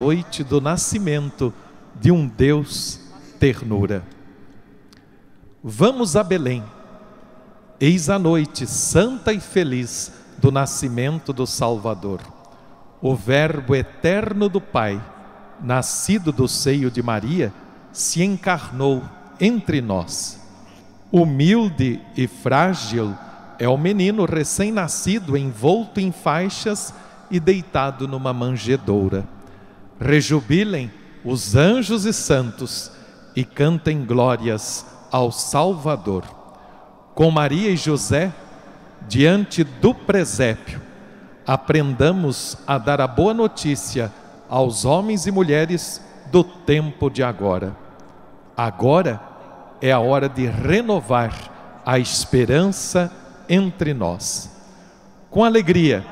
noite do nascimento de um Deus ternura. Vamos a Belém. Eis a noite santa e feliz do nascimento do Salvador. O Verbo eterno do Pai, nascido do seio de Maria, se encarnou entre nós. Humilde e frágil é o menino recém-nascido, envolto em faixas e deitado numa manjedoura. Rejubilem os anjos e santos e cantem glórias ao Salvador. Com Maria e José, diante do presépio, aprendamos a dar a boa notícia aos homens e mulheres do tempo de agora. Agora é a hora de renovar a esperança entre nós. Com alegria,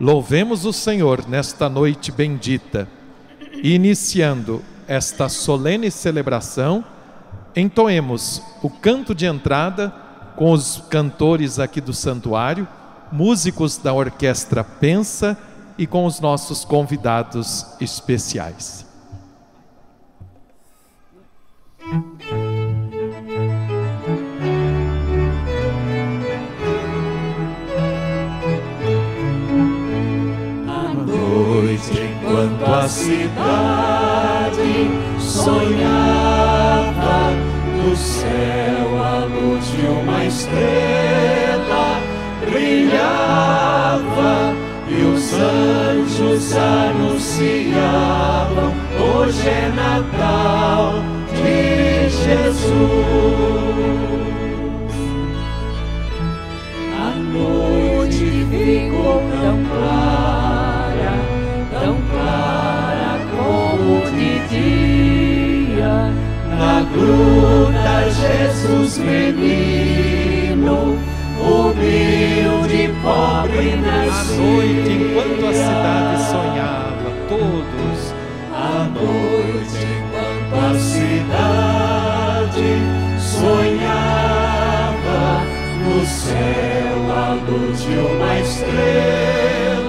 louvemos o Senhor nesta noite bendita iniciando esta solene celebração, entoemos o canto de entrada com os cantores aqui do santuário, músicos da orquestra Pensa e com os nossos convidados especiais. Enquanto a cidade sonhava no céu a luz de uma estrela brilhava e os anjos anunciavam hoje é Natal de Jesus. A noite ficou tão clara tão clara como de dia. Na gruta Jesus menino, humilde, pobre na À noite, enquanto a cidade sonhava, todos À noite, enquanto a cidade sonhava, no céu a luz de uma estrela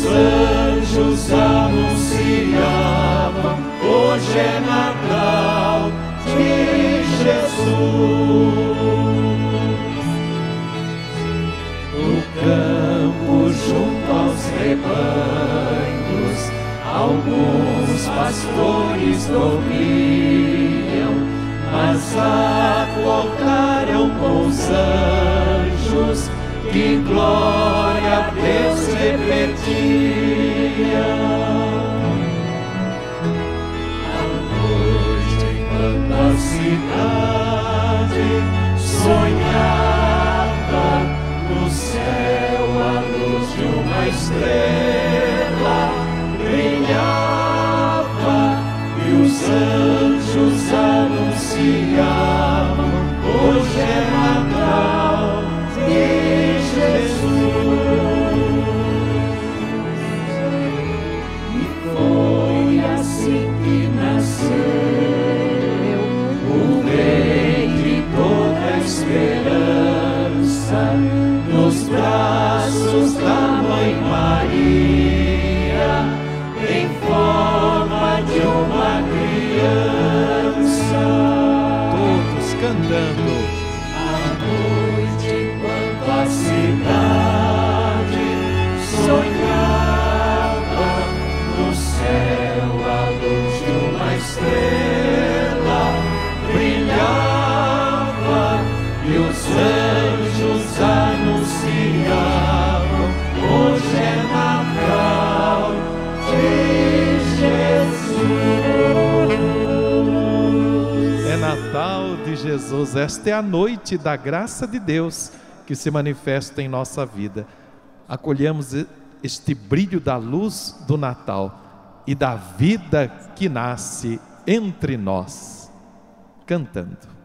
os anjos anunciavam: hoje é Natal de Jesus. No campo junto aos rebanhos, alguns pastores dormiam, mas acordaram com os anjos que glória a Deus repetiam. À noite, enquanto a cidade sonhava, no céu a luz de uma estrela brilhava e os anjos anunciavam: Jesus, esta é a noite da graça de Deus que se manifesta em nossa vida. Acolhemos este brilho da luz do Natal e da vida que nasce entre nós, cantando.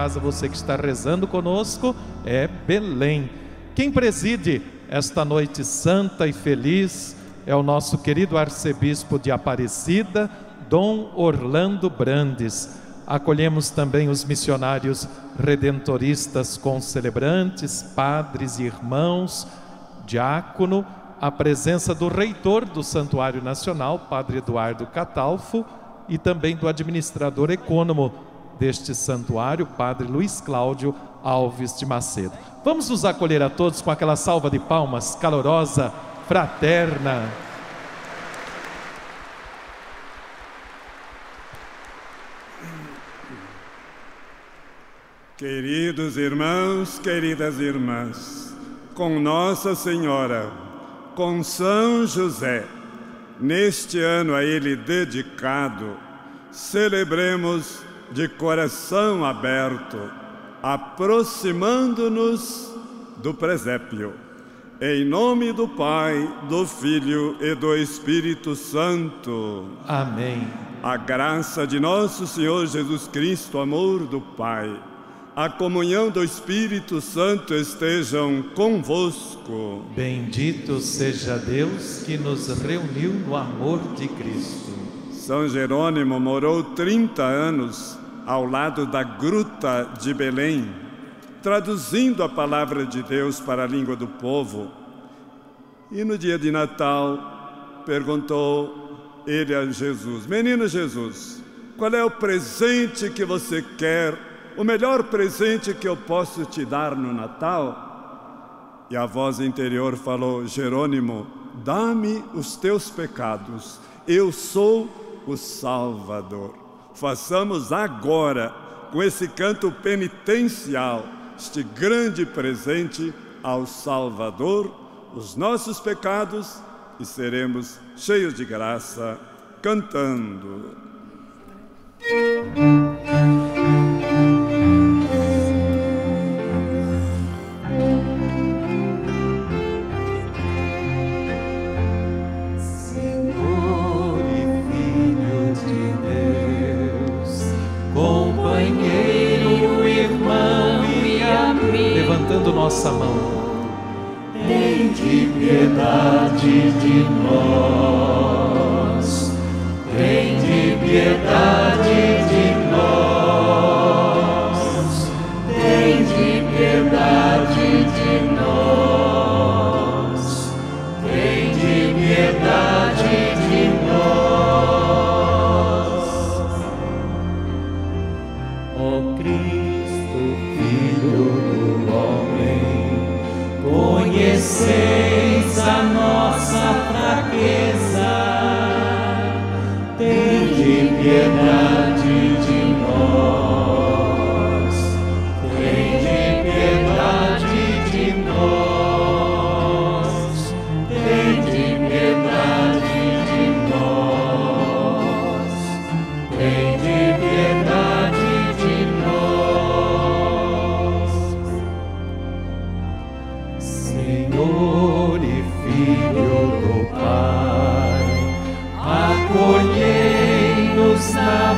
Casa, você que está rezando conosco, é Belém. Quem preside esta noite santa e feliz é o nosso querido arcebispo de Aparecida, Dom Orlando Brandes. Acolhemos também os missionários redentoristas concelebrantes, padres e irmãos, diácono, a presença do reitor do Santuário Nacional, Padre Eduardo Catalfo, e também do administrador econômico deste santuário, Padre Luiz Cláudio Alves de Macedo. Vamos nos acolher a todos com aquela salva de palmas calorosa, fraterna. Queridos irmãos, queridas irmãs, com Nossa Senhora, com São José, neste ano a ele dedicado, celebremos de coração aberto, aproximando-nos do presépio. Em nome do Pai, do Filho e do Espírito Santo. Amém. A graça de nosso Senhor Jesus Cristo, amor do Pai, a comunhão do Espírito Santo estejam convosco. Bendito seja Deus que nos reuniu no amor de Cristo. São Jerônimo morou 30 anos ao lado da gruta de Belém, traduzindo a palavra de Deus para a língua do povo. E no dia de Natal, perguntou ele a Jesus: Menino Jesus, qual é o presente que você quer? O melhor presente que eu posso te dar no Natal? E a voz interior falou: Jerônimo, dá-me os teus pecados, eu sou o Salvador. Façamos agora, com esse canto penitencial, este grande presente ao Salvador, os nossos pecados e seremos cheios de graça, cantando. Nossa mão. tem de piedade de nós, tem de piedade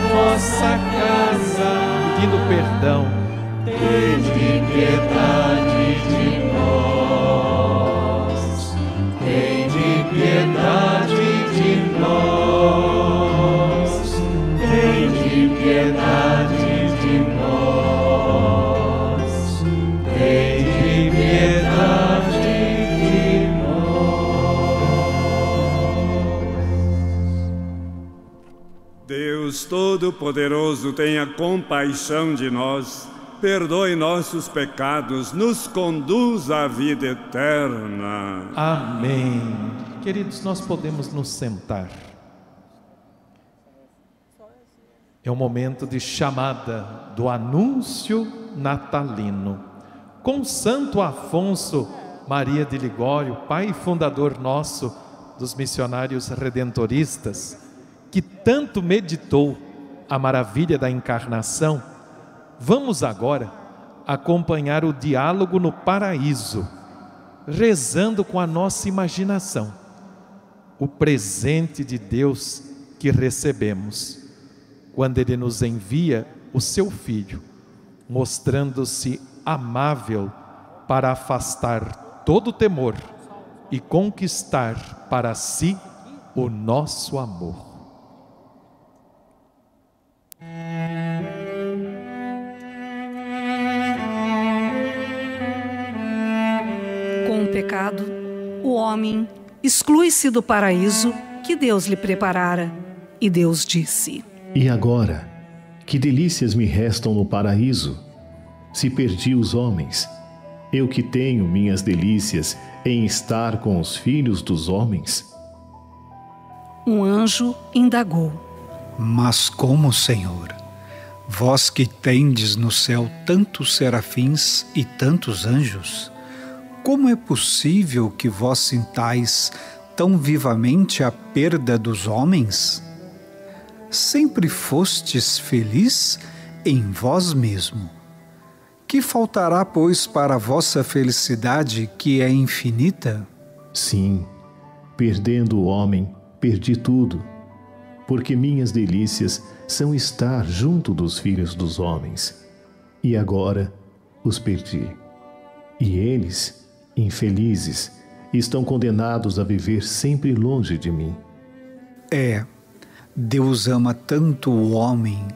vossa casa, pedindo perdão. Tende piedade de Todo-Poderoso, tenha compaixão de nós, perdoe nossos pecados, nos conduz à vida eterna. Amém. Queridos, nós podemos nos sentar. É o momento de chamada do anúncio natalino. Com Santo Afonso Maria de Ligório, pai fundador nosso dos missionários redentoristas, que tanto meditou a maravilha da encarnação, vamos agora acompanhar o diálogo no paraíso, rezando com a nossa imaginação o presente de Deus que recebemos quando Ele nos envia o Seu Filho, mostrando-se amável para afastar todo temor e conquistar para si o nosso amor. Pecado, o homem exclui-se do paraíso que Deus lhe preparara. E Deus disse: E agora, que delícias me restam no paraíso? Se perdi os homens, eu que tenho minhas delícias em estar com os filhos dos homens? Um anjo indagou: Mas como, Senhor? Vós que tendes no céu tantos serafins e tantos anjos, como é possível que vós sintais tão vivamente a perda dos homens? Sempre fostes feliz em vós mesmo. Que faltará, pois, para a vossa felicidade, que é infinita? Sim, perdendo o homem, perdi tudo, porque minhas delícias são estar junto dos filhos dos homens. E agora os perdi. E eles, infelizes, estão condenados a viver sempre longe de mim. É, Deus ama tanto o homem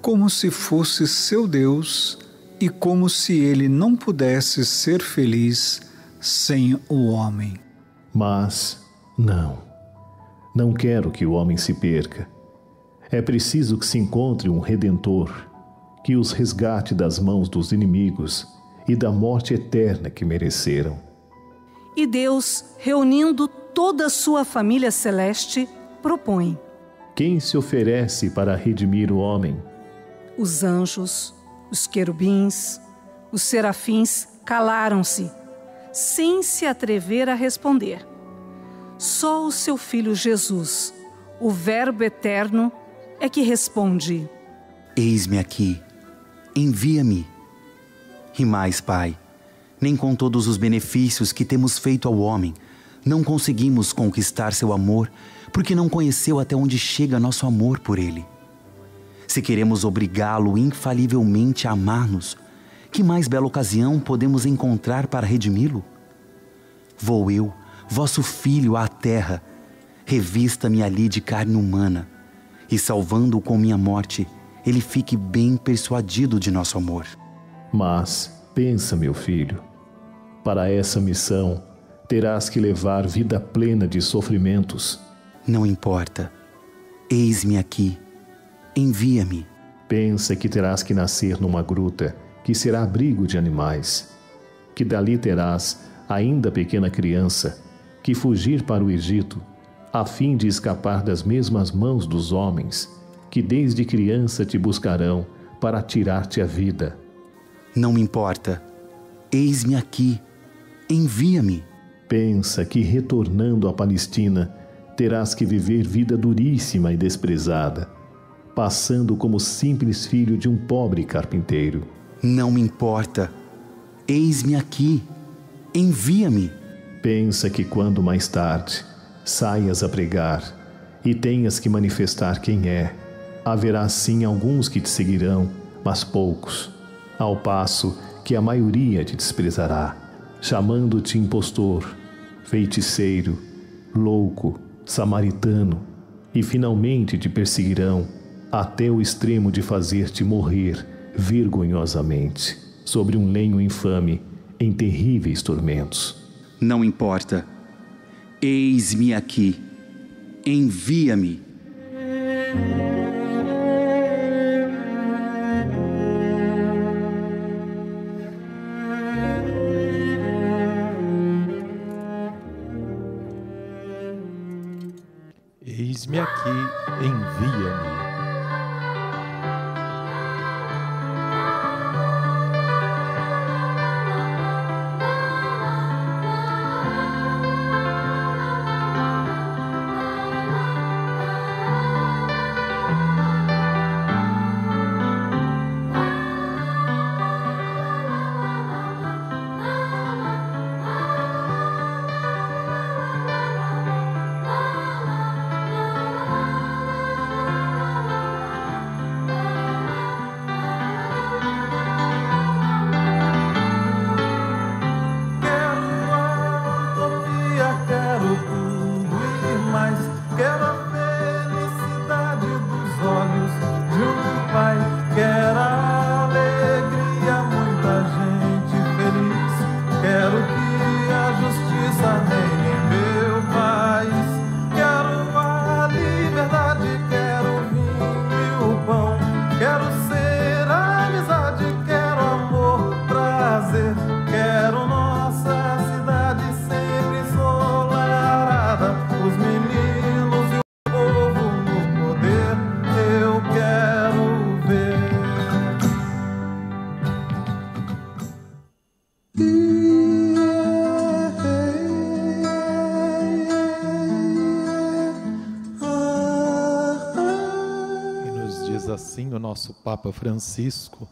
como se fosse seu Deus e como se ele não pudesse ser feliz sem o homem. Mas não, não quero que o homem se perca. É preciso que se encontre um redentor que os resgate das mãos dos inimigos e da morte eterna que mereceram. E Deus, reunindo toda a sua família celeste, propõe: Quem se oferece para redimir o homem? Os anjos, os querubins, os serafins calaram-se, sem se atrever a responder. Só o seu filho Jesus, o Verbo eterno, é que responde: Eis-me aqui, envia-me. E mais, Pai, nem com todos os benefícios que temos feito ao homem, não conseguimos conquistar seu amor, porque não conheceu até onde chega nosso amor por ele. Se queremos obrigá-lo infalivelmente a amar-nos, que mais bela ocasião podemos encontrar para redimi-lo? Vou eu, vosso filho, à terra, revista-me ali de carne humana, e salvando-o com minha morte, ele fique bem persuadido de nosso amor. Mas pensa, meu filho, para essa missão terás que levar vida plena de sofrimentos. Não importa. Eis-me aqui. Envia-me. Pensa que terás que nascer numa gruta que será abrigo de animais, que dali terás, ainda pequena criança, que fugir para o Egito, a fim de escapar das mesmas mãos dos homens, que desde criança te buscarão para tirar-te a vida. Não me importa. Eis-me aqui. Envia-me. Pensa que retornando à Palestina terás que viver vida duríssima e desprezada, passando como simples filho de um pobre carpinteiro. Não me importa. Eis-me aqui. Envia-me. Pensa que quando mais tarde saias a pregar e tenhas que manifestar quem é, haverá sim alguns que te seguirão, mas poucos, ao passo que a maioria te desprezará, chamando-te impostor, feiticeiro, louco, samaritano, e finalmente te perseguirão até o extremo de fazer-te morrer vergonhosamente sobre um lenho infame em terríveis tormentos. Não importa. Eis-me aqui. Envia-me. Aqui, envia-me. Papa Francisco,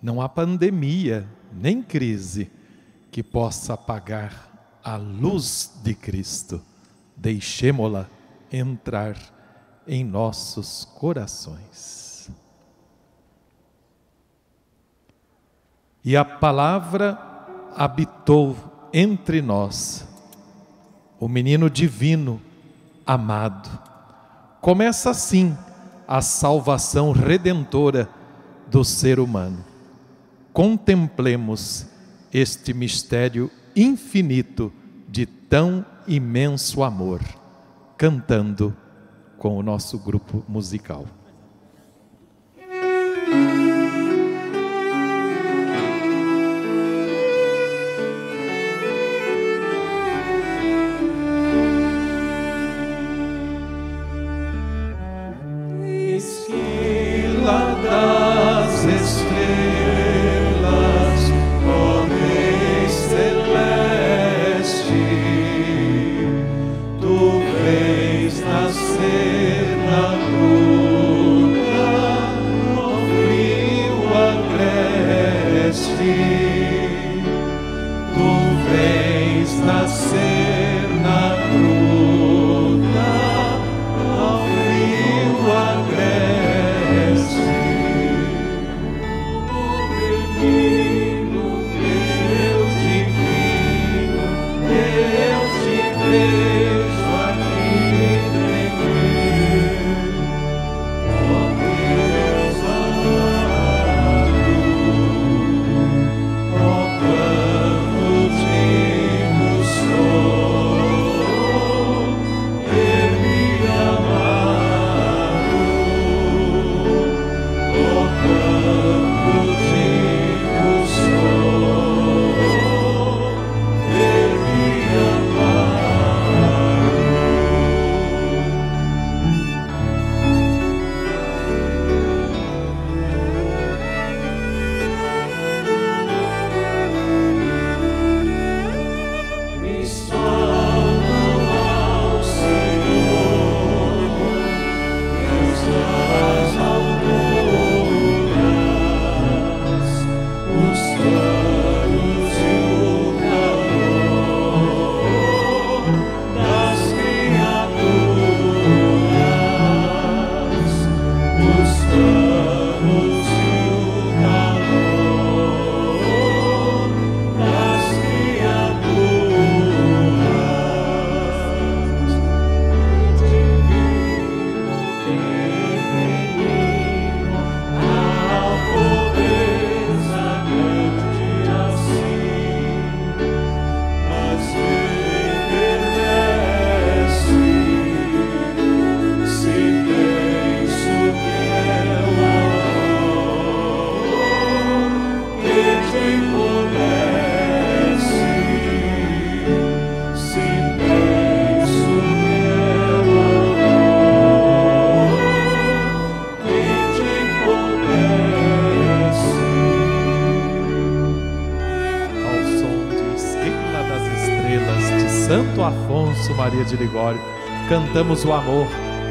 não há pandemia nem crise que possa apagar a luz de Cristo. Deixemo-la entrar em nossos corações. E a palavra habitou entre nós, o menino divino, amado. Começa assim a salvação redentora do ser humano. Contemplemos este mistério infinito de tão imenso amor, cantando com o nosso grupo musical. Maria de Ligório, cantamos o amor,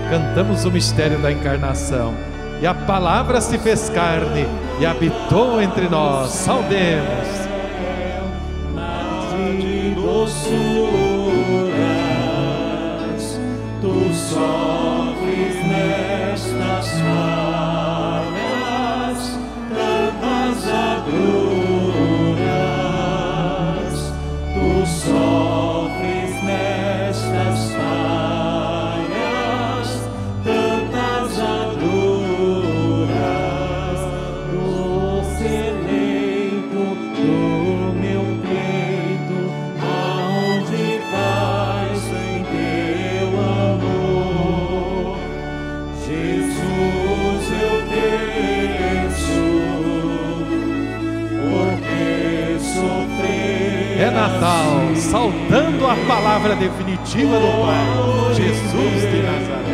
cantamos o mistério da encarnação. E a palavra se fez carne e habitou entre nós. Saudemos. Saudando a palavra definitiva do Pai, Jesus de Nazaré.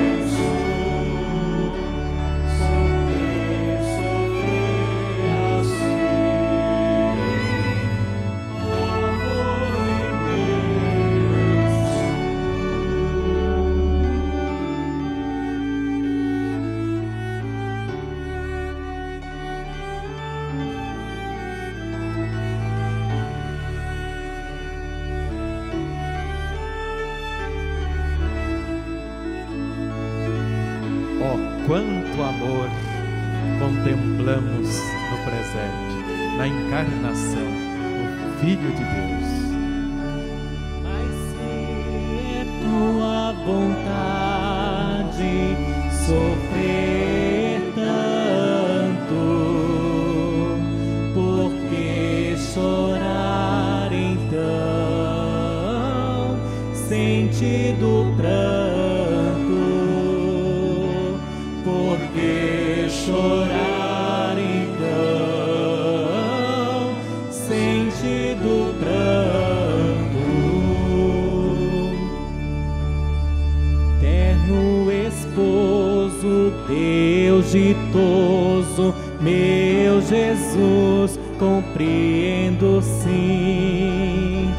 Jesus, compreendo sim,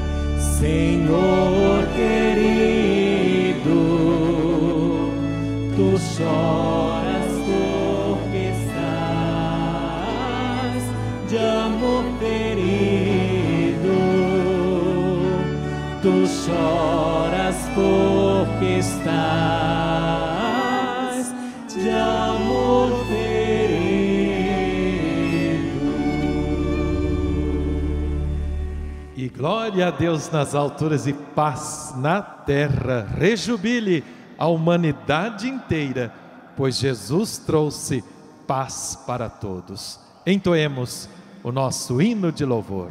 Senhor querido, tu choras porque estás de amor ferido. Tu choras porque estás glória a Deus nas alturas e paz na terra. Rejubile a humanidade inteira, pois Jesus trouxe paz para todos. Entoemos o nosso hino de louvor.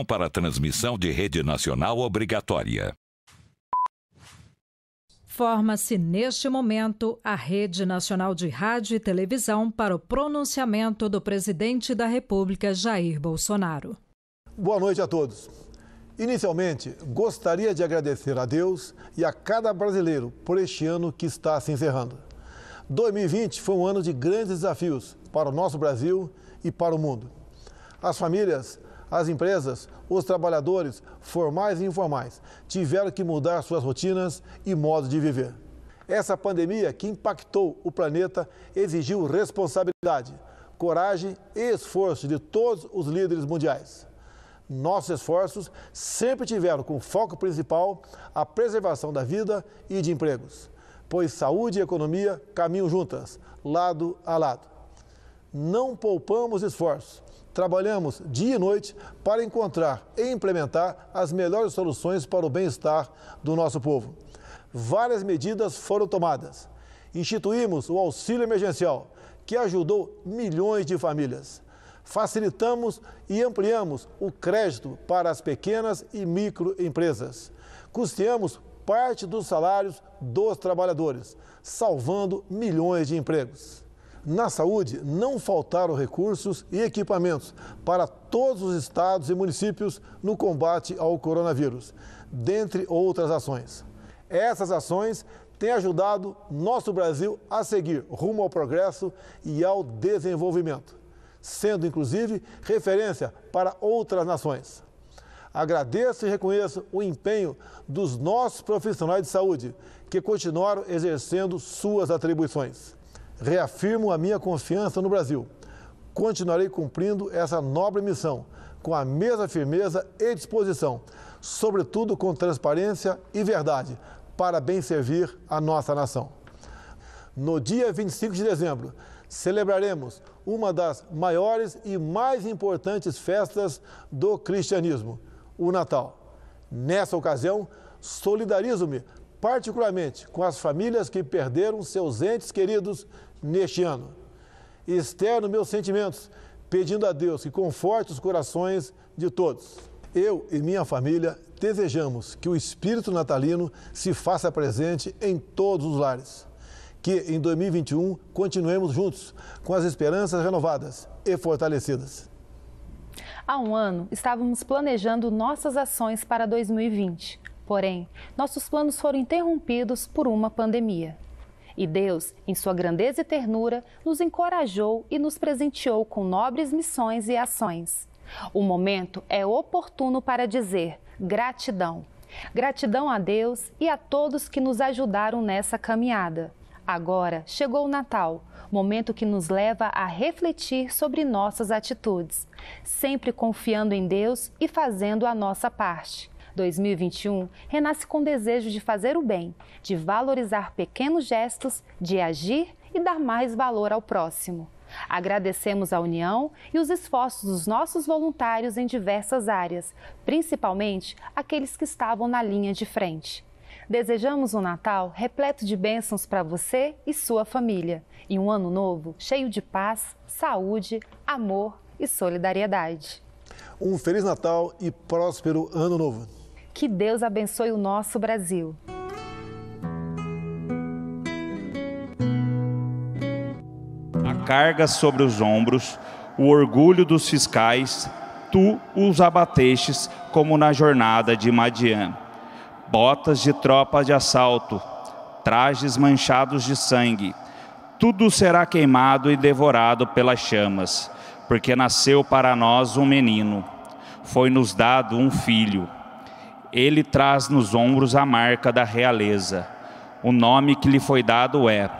Para transmissão de rede nacional obrigatória. Forma-se neste momento a Rede Nacional de Rádio e Televisão para o pronunciamento do presidente da República, Jair Bolsonaro. Boa noite a todos. Inicialmente, gostaria de agradecer a Deus e a cada brasileiro por este ano que está se encerrando. 2020 foi um ano de grandes desafios para o nosso Brasil e para o mundo. As famílias as empresas, os trabalhadores, formais e informais, tiveram que mudar suas rotinas e modos de viver. Essa pandemia que impactou o planeta exigiu responsabilidade, coragem e esforço de todos os líderes mundiais. Nossos esforços sempre tiveram como foco principal a preservação da vida e de empregos, pois saúde e economia caminham juntas, lado a lado. Não poupamos esforços Trabalhamos dia e noite para encontrar e implementar as melhores soluções para o bem-estar do nosso povo. Várias medidas foram tomadas. Instituímos o auxílio emergencial, que ajudou milhões de famílias. Facilitamos e ampliamos o crédito para as pequenas e microempresas. Custeamos parte dos salários dos trabalhadores, salvando milhões de empregos. Na saúde, não faltaram recursos e equipamentos para todos os estados e municípios no combate ao coronavírus, dentre outras ações. Essas ações têm ajudado nosso Brasil a seguir rumo ao progresso e ao desenvolvimento, sendo inclusive referência para outras nações. Agradeço e reconheço o empenho dos nossos profissionais de saúde, que continuaram exercendo suas atribuições. Reafirmo a minha confiança no Brasil. Continuarei cumprindo essa nobre missão com a mesma firmeza e disposição, sobretudo com transparência e verdade, para bem servir a nossa nação. No dia 25 de dezembro, celebraremos uma das maiores e mais importantes festas do cristianismo, o Natal. Nessa ocasião, solidarizo-me particularmente com as famílias que perderam seus entes queridos neste ano. Externo meus sentimentos, pedindo a Deus que conforte os corações de todos. Eu e minha família desejamos que o espírito natalino se faça presente em todos os lares. Que em 2021 continuemos juntos, com as esperanças renovadas e fortalecidas. Há um ano, estávamos planejando nossas ações para 2020. Porém, nossos planos foram interrompidos por uma pandemia. E Deus, em sua grandeza e ternura, nos encorajou e nos presenteou com nobres missões e ações. O momento é oportuno para dizer gratidão. Gratidão a Deus e a todos que nos ajudaram nessa caminhada. Agora chegou o Natal, momento que nos leva a refletir sobre nossas atitudes, sempre confiando em Deus e fazendo a nossa parte. 2021 renasce com desejo de fazer o bem, de valorizar pequenos gestos, de agir e dar mais valor ao próximo. Agradecemos a união e os esforços dos nossos voluntários em diversas áreas, principalmente aqueles que estavam na linha de frente. Desejamos um Natal repleto de bênçãos para você e sua família e um ano novo cheio de paz, saúde, amor e solidariedade. Um Feliz Natal e próspero Ano Novo. Que Deus abençoe o nosso Brasil. A carga sobre os ombros, o orgulho dos fiscais, tu os abatestes como na jornada de Madian. Botas de tropa de assalto, trajes manchados de sangue, tudo será queimado e devorado pelas chamas, porque nasceu para nós um menino, foi-nos dado um filho ele traz nos ombros a marca da realeza. O nome que lhe foi dado é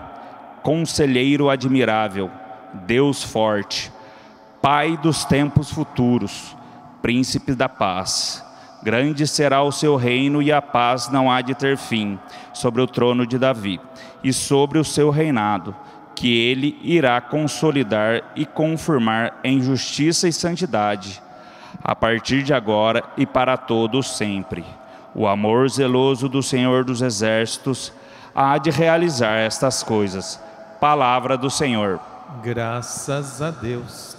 Conselheiro Admirável, Deus Forte, Pai dos tempos futuros, Príncipe da Paz. Grande será o seu reino e a paz não há de ter fim sobre o trono de Davi e sobre o seu reinado, que ele irá consolidar e confirmar em justiça e santidade a partir de agora e para todos sempre. O amor zeloso do Senhor dos Exércitos há de realizar estas coisas. Palavra do Senhor. Graças a Deus.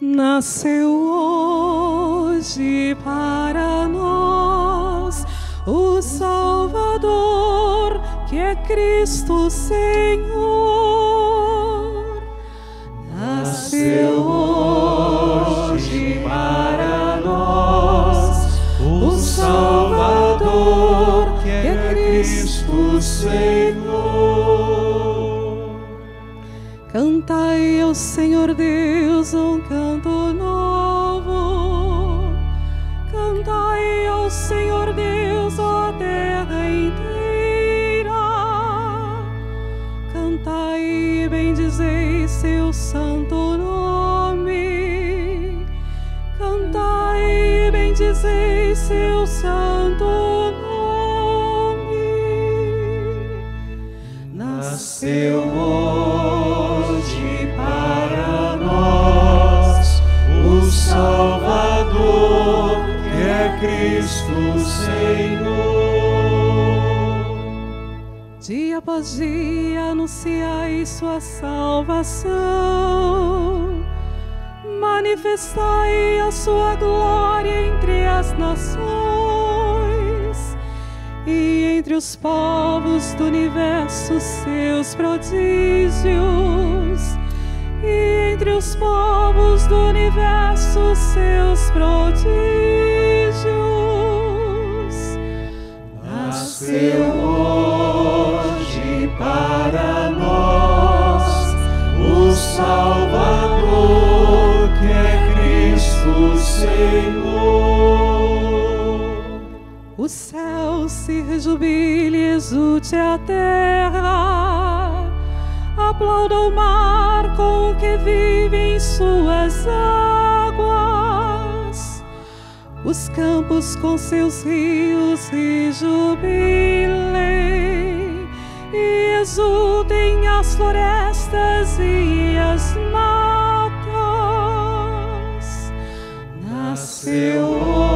Nasceu hoje para nós o Salvador, que é Cristo Senhor. Nasceu hoje para nós o Salvador, que é Cristo Senhor. Cantai ao Senhor Deus um canto seu santo nome. Nasceu hoje para nós o Salvador, que é Cristo Senhor. Dia após dia anunciai sua salvação, manifestai a sua glória entre as nações e entre os povos do universo seus prodígios, e entre os povos do universo seus prodígios. Nasceu hoje para nós o Salvador, Senhor. O céu se rejubile, exulte a terra, aplauda o mar com o que vive em suas águas. os campos com seus rios e jubilem, e exultem as florestas e as Nasceu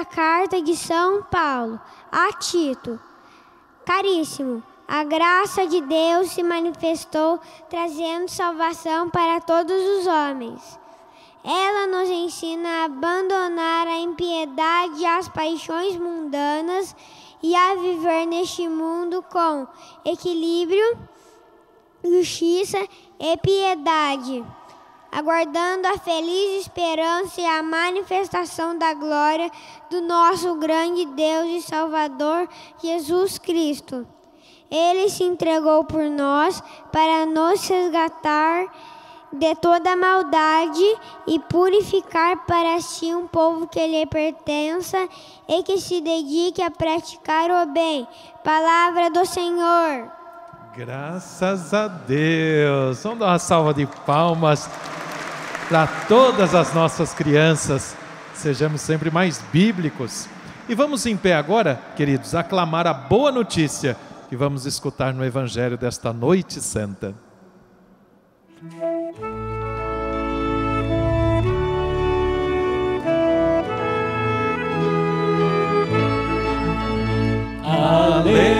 da carta de São Paulo a Tito. Caríssimo, a graça de Deus se manifestou trazendo salvação para todos os homens. Ela nos ensina a abandonar a impiedade e as paixões mundanas e a viver neste mundo com equilíbrio, justiça e piedade aguardando a feliz esperança e a manifestação da glória do nosso grande Deus e Salvador Jesus Cristo. Ele se entregou por nós para nos resgatar de toda maldade e purificar para si um povo que lhe pertença e que se dedique a praticar o bem. Palavra do Senhor. Graças a Deus. Vamos dar uma salva de palmas para todas as nossas crianças. Sejamos sempre mais bíblicos. E vamos em pé agora, queridos, aclamar a boa notícia que vamos escutar no Evangelho desta noite santa. Aleluia,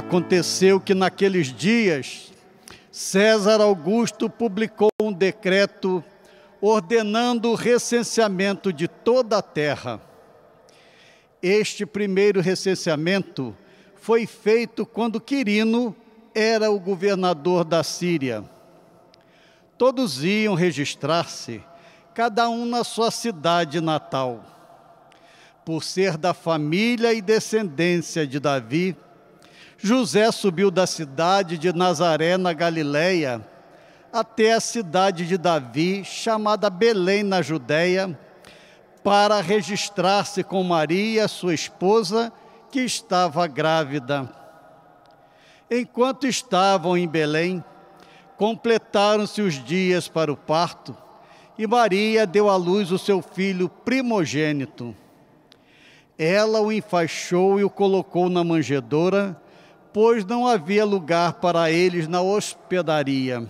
Aconteceu que naqueles dias César Augusto publicou um decreto ordenando o recenseamento de toda a terra. Este primeiro recenseamento foi feito quando Quirino era o governador da Síria. Todos iam registrar-se, cada um na sua cidade natal. Por ser da família e descendência de Davi, José subiu da cidade de Nazaré, na Galiléia, até a cidade de Davi, chamada Belém, na Judéia, para registrar-se com Maria, sua esposa, que estava grávida. Enquanto estavam em Belém, completaram-se os dias para o parto e Maria deu à luz o seu filho primogênito. Ela o enfaixou e o colocou na manjedoura, pois não havia lugar para eles na hospedaria.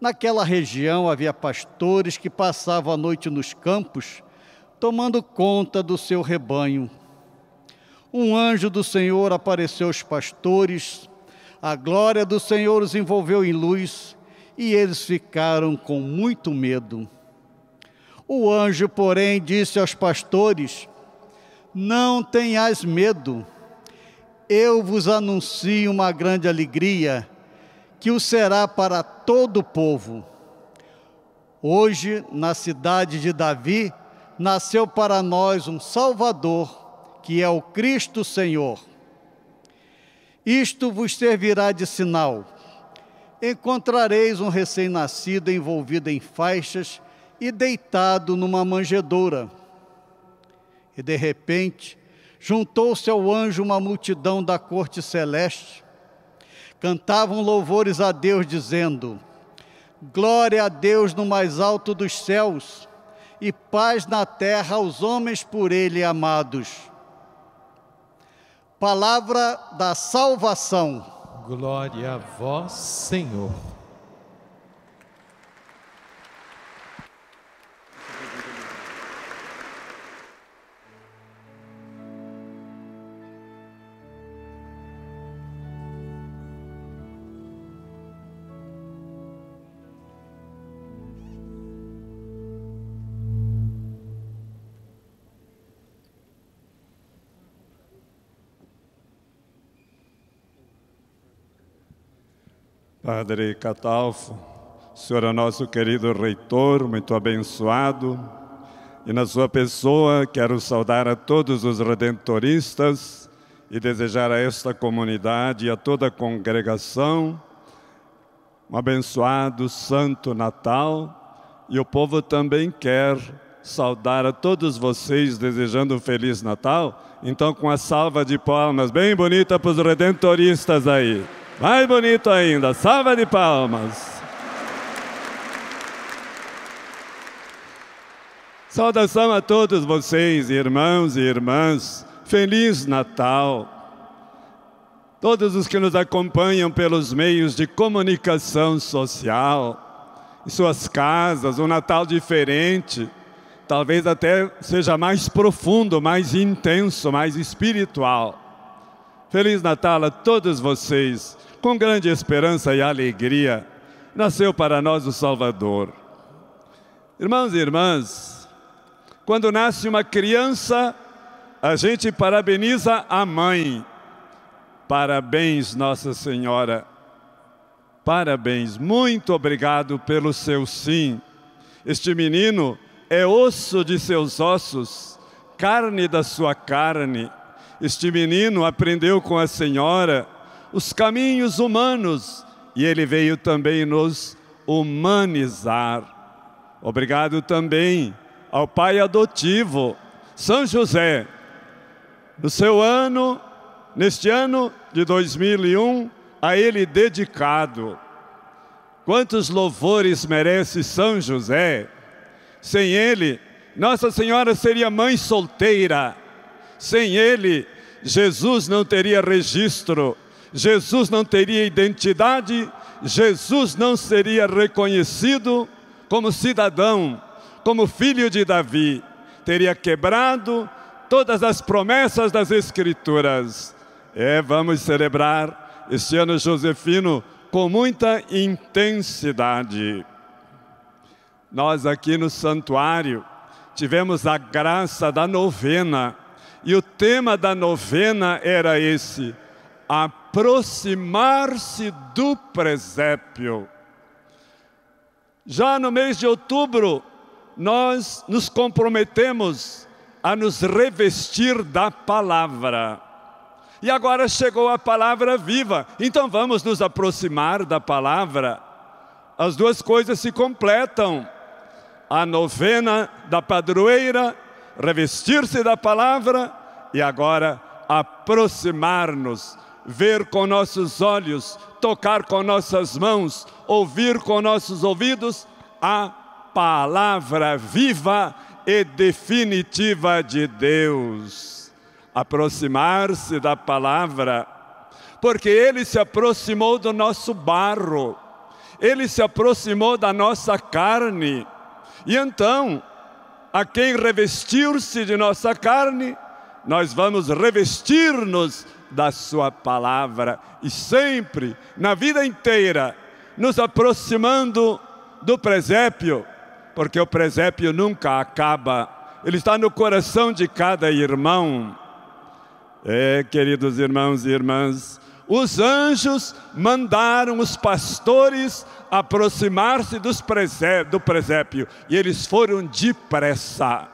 Naquela região havia pastores que passavam a noite nos campos, tomando conta do seu rebanho. Um anjo do Senhor apareceu aos pastores, a glória do Senhor os envolveu em luz e eles ficaram com muito medo. O anjo, porém, disse aos pastores: Não tenhais medo, eu vos anuncio uma grande alegria que o será para todo o povo. Hoje, na cidade de Davi, nasceu para nós um Salvador, que é o Cristo Senhor. Isto vos servirá de sinal. Encontrareis um recém-nascido envolvido em faixas e deitado numa manjedoura. E de repente, juntou-se ao anjo uma multidão da corte celeste cantavam louvores a Deus, dizendo: Glória a Deus no mais alto dos céus e paz na terra aos homens por Ele amados. Palavra da salvação. Glória a vós, Senhor. Padre Catalfo, senhor é nosso querido reitor, muito abençoado, e na sua pessoa quero saudar a todos os redentoristas e desejar a esta comunidade e a toda a congregação um abençoado Santo Natal. E o povo também quer saudar a todos vocês, desejando um Feliz Natal. Então, com a salva de palmas bem bonita para os redentoristas aí. Mais bonito ainda, salva de palmas. Saudação a todos vocês, irmãos e irmãs. Feliz Natal. Todos os que nos acompanham pelos meios de comunicação social, em suas casas, um Natal diferente, talvez até seja mais profundo, mais intenso, mais espiritual. Feliz Natal a todos vocês com grande esperança e alegria, nasceu para nós o Salvador. Irmãos e irmãs, quando nasce uma criança, a gente parabeniza a mãe. Parabéns, Nossa Senhora. Parabéns, muito obrigado pelo seu sim. Este menino é osso de seus ossos, carne da sua carne. Este menino aprendeu com a Senhora os caminhos humanos e ele veio também nos humanizar. Obrigado também ao pai adotivo, São José. No seu ano, neste ano de 2001, a ele dedicado. Quantos louvores merece São José? Sem ele, Nossa Senhora seria mãe solteira. Sem ele, Jesus não teria registro Jesus não teria identidade, Jesus não seria reconhecido como cidadão, como filho de Davi, teria quebrado todas as promessas das Escrituras. É, vamos celebrar este ano josefino com muita intensidade. Nós aqui no santuário tivemos a graça da novena e o tema da novena era esse: aproximar-se do presépio. Já no mês de outubro, nós nos comprometemos a nos revestir da palavra. E agora chegou a palavra viva, então vamos nos aproximar da palavra. As duas coisas se completam. A novena da padroeira, revestir-se da palavra e agora aproximar-nos, ver com nossos olhos, tocar com nossas mãos, ouvir com nossos ouvidos a palavra viva e definitiva de Deus. Aproximar-se da palavra, porque Ele se aproximou do nosso barro, Ele se aproximou da nossa carne, e então, a quem revestir-se de nossa carne, nós vamos revestir-nos da Sua palavra, e sempre, na vida inteira, nos aproximando do presépio, porque o presépio nunca acaba, ele está no coração de cada irmão. É, queridos irmãos e irmãs, os anjos mandaram os pastores aproximar-se do presépio e eles foram depressa.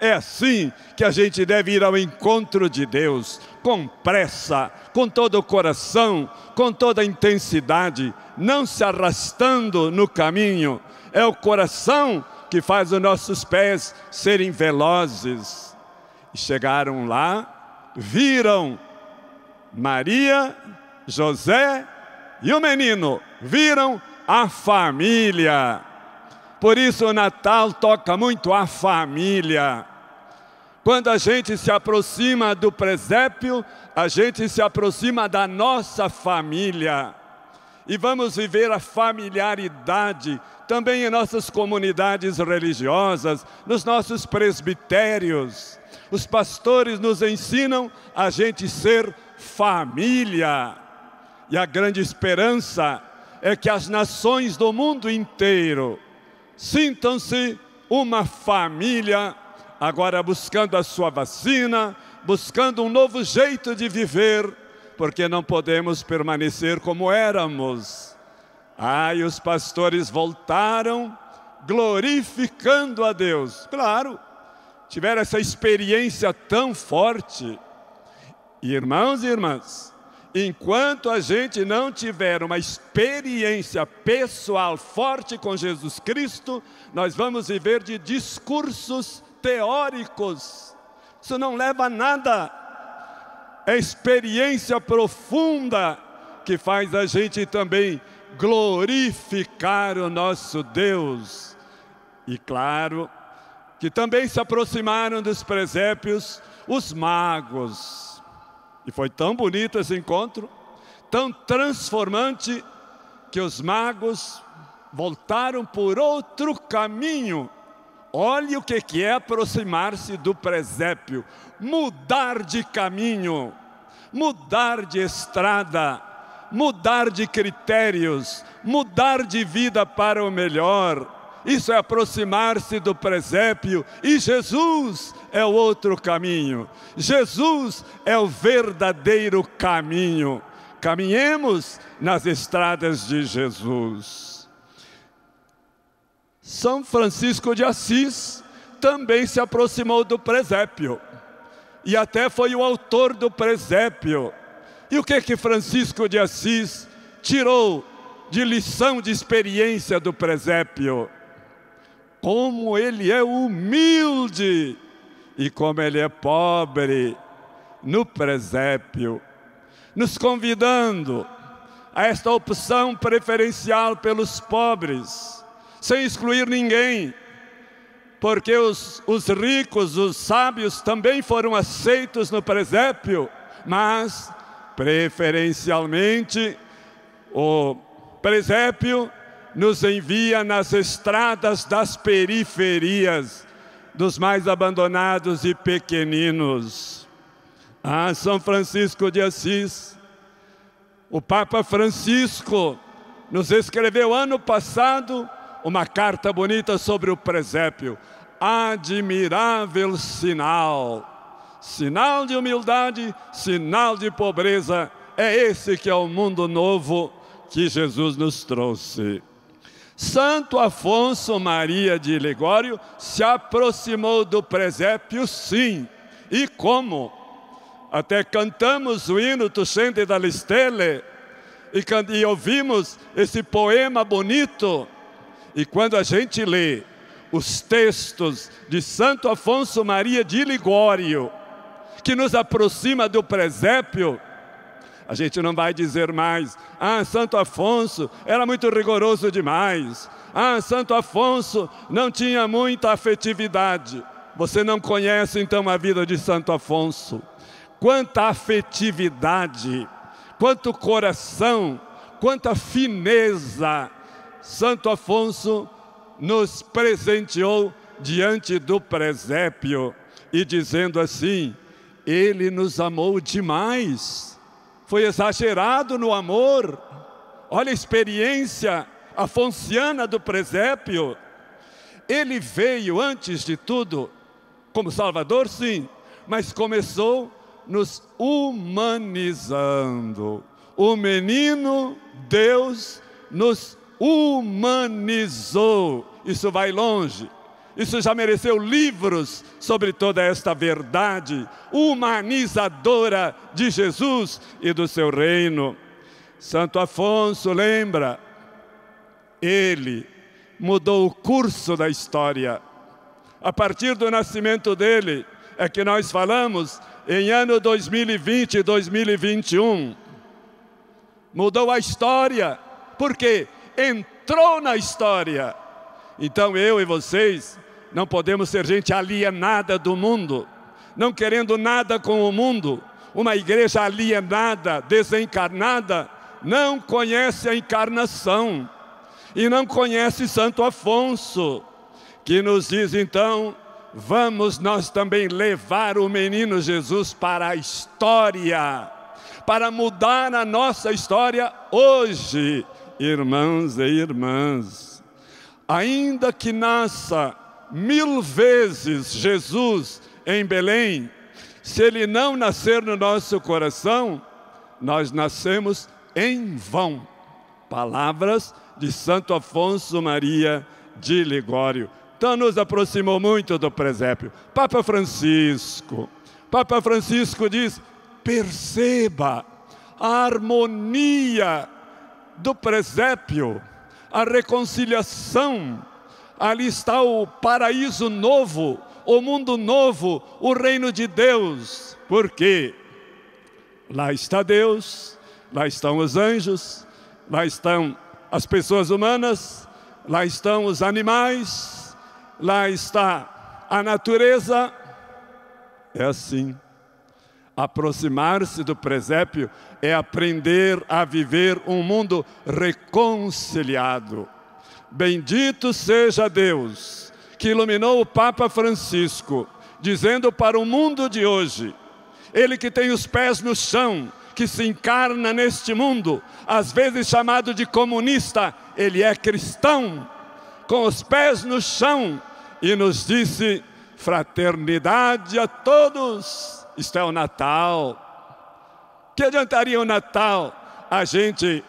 É assim que a gente deve ir ao encontro de Deus, com pressa, com todo o coração, com toda a intensidade, não se arrastando no caminho. É o coração que faz os nossos pés serem velozes. E chegaram lá, viram Maria, José e o menino, viram a família. Por isso o Natal toca muito a família. Quando a gente se aproxima do presépio, a gente se aproxima da nossa família. E vamos viver a familiaridade também em nossas comunidades religiosas, nos nossos presbitérios. Os pastores nos ensinam a gente ser família. E a grande esperança é que as nações do mundo inteiro sintam-se uma família, agora buscando a sua vacina, buscando um novo jeito de viver, porque não podemos permanecer como éramos. Ai, os pastores voltaram glorificando a Deus. Claro, tiveram essa experiência tão forte. Irmãos e irmãs, enquanto a gente não tiver uma experiência pessoal forte com Jesus Cristo, nós vamos viver de discursos teóricos. Isso não leva a nada. É experiência profunda que faz a gente também glorificar o nosso Deus. E claro, que também se aproximaram dos presépios os magos. E foi tão bonito esse encontro, tão transformante, que os magos voltaram por outro caminho. Olhe o que é aproximar-se do presépio, mudar de caminho, mudar de estrada, mudar de critérios, mudar de vida para o melhor. Isso é aproximar-se do presépio e Jesus é o outro caminho. Jesus é o verdadeiro caminho. Caminhemos nas estradas de Jesus. São Francisco de Assis também se aproximou do presépio e até foi o autor do presépio. E o que que Francisco de Assis tirou de lição de experiência do presépio? Como ele é humilde e como ele é pobre no presépio, nos convidando a esta opção preferencial pelos pobres, sem excluir ninguém, porque os, os ricos, os sábios também foram aceitos no presépio, mas Preferencialmente, o presépio nos envia nas estradas das periferias, dos mais abandonados e pequeninos. Ah, São Francisco de Assis, o Papa Francisco nos escreveu ano passado uma carta bonita sobre o presépio. Admirável sinal. Sinal de humildade, sinal de pobreza. É esse que é o mundo novo que Jesus nos trouxe. Santo Afonso Maria de Ligório se aproximou do presépio, sim. E como? Até cantamos o hino Tuscente da Stelle e, e ouvimos esse poema bonito. E quando a gente lê os textos de Santo Afonso Maria de Ligório, que nos aproxima do presépio, a gente não vai dizer mais, ah, Santo Afonso era muito rigoroso demais. Ah, Santo Afonso não tinha muita afetividade. Você não conhece então a vida de Santo Afonso. Quanta afetividade, quanto coração, quanta fineza Santo Afonso nos presenteou diante do presépio e dizendo assim: Ele nos amou demais foi exagerado no amor. Olha a experiência afonciana do presépio. Ele veio, antes de tudo, como Salvador, sim, mas começou nos humanizando. O menino Deus nos humanizou. Isso vai longe. Isso já mereceu livros sobre toda esta verdade humanizadora de Jesus e do seu reino. Santo Afonso lembra, ele mudou o curso da história. A partir do nascimento dele, é que nós falamos em ano 2020 e 2021. Mudou a história, porque entrou na história. Então eu e vocês não podemos ser gente alienada do mundo, não querendo nada com o mundo. Uma igreja alienada, desencarnada, não conhece a encarnação e não conhece Santo Afonso, que nos diz então: vamos nós também levar o menino Jesus para a história, para mudar a nossa história hoje, irmãos e irmãs. Ainda que nasça mil vezes Jesus em Belém, se ele não nascer no nosso coração, nós nascemos em vão. Palavras de Santo Afonso Maria de Ligório. Então nos aproximou muito do presépio. Papa Francisco. Papa Francisco diz: perceba a harmonia do presépio, a reconciliação ali está o paraíso novo, o mundo novo, o reino de Deus. Por quê? Lá está Deus, lá estão os anjos, lá estão as pessoas humanas, lá estão os animais, lá está a natureza. É assim. Aproximar-se do presépio é aprender a viver um mundo reconciliado. Bendito seja Deus que iluminou o Papa Francisco, dizendo para o mundo de hoje: Ele que tem os pés no chão, que se encarna neste mundo, às vezes chamado de comunista, ele é cristão, com os pés no chão, e nos disse: fraternidade a todos. Isto é o Natal. Que adiantaria o Natal a gente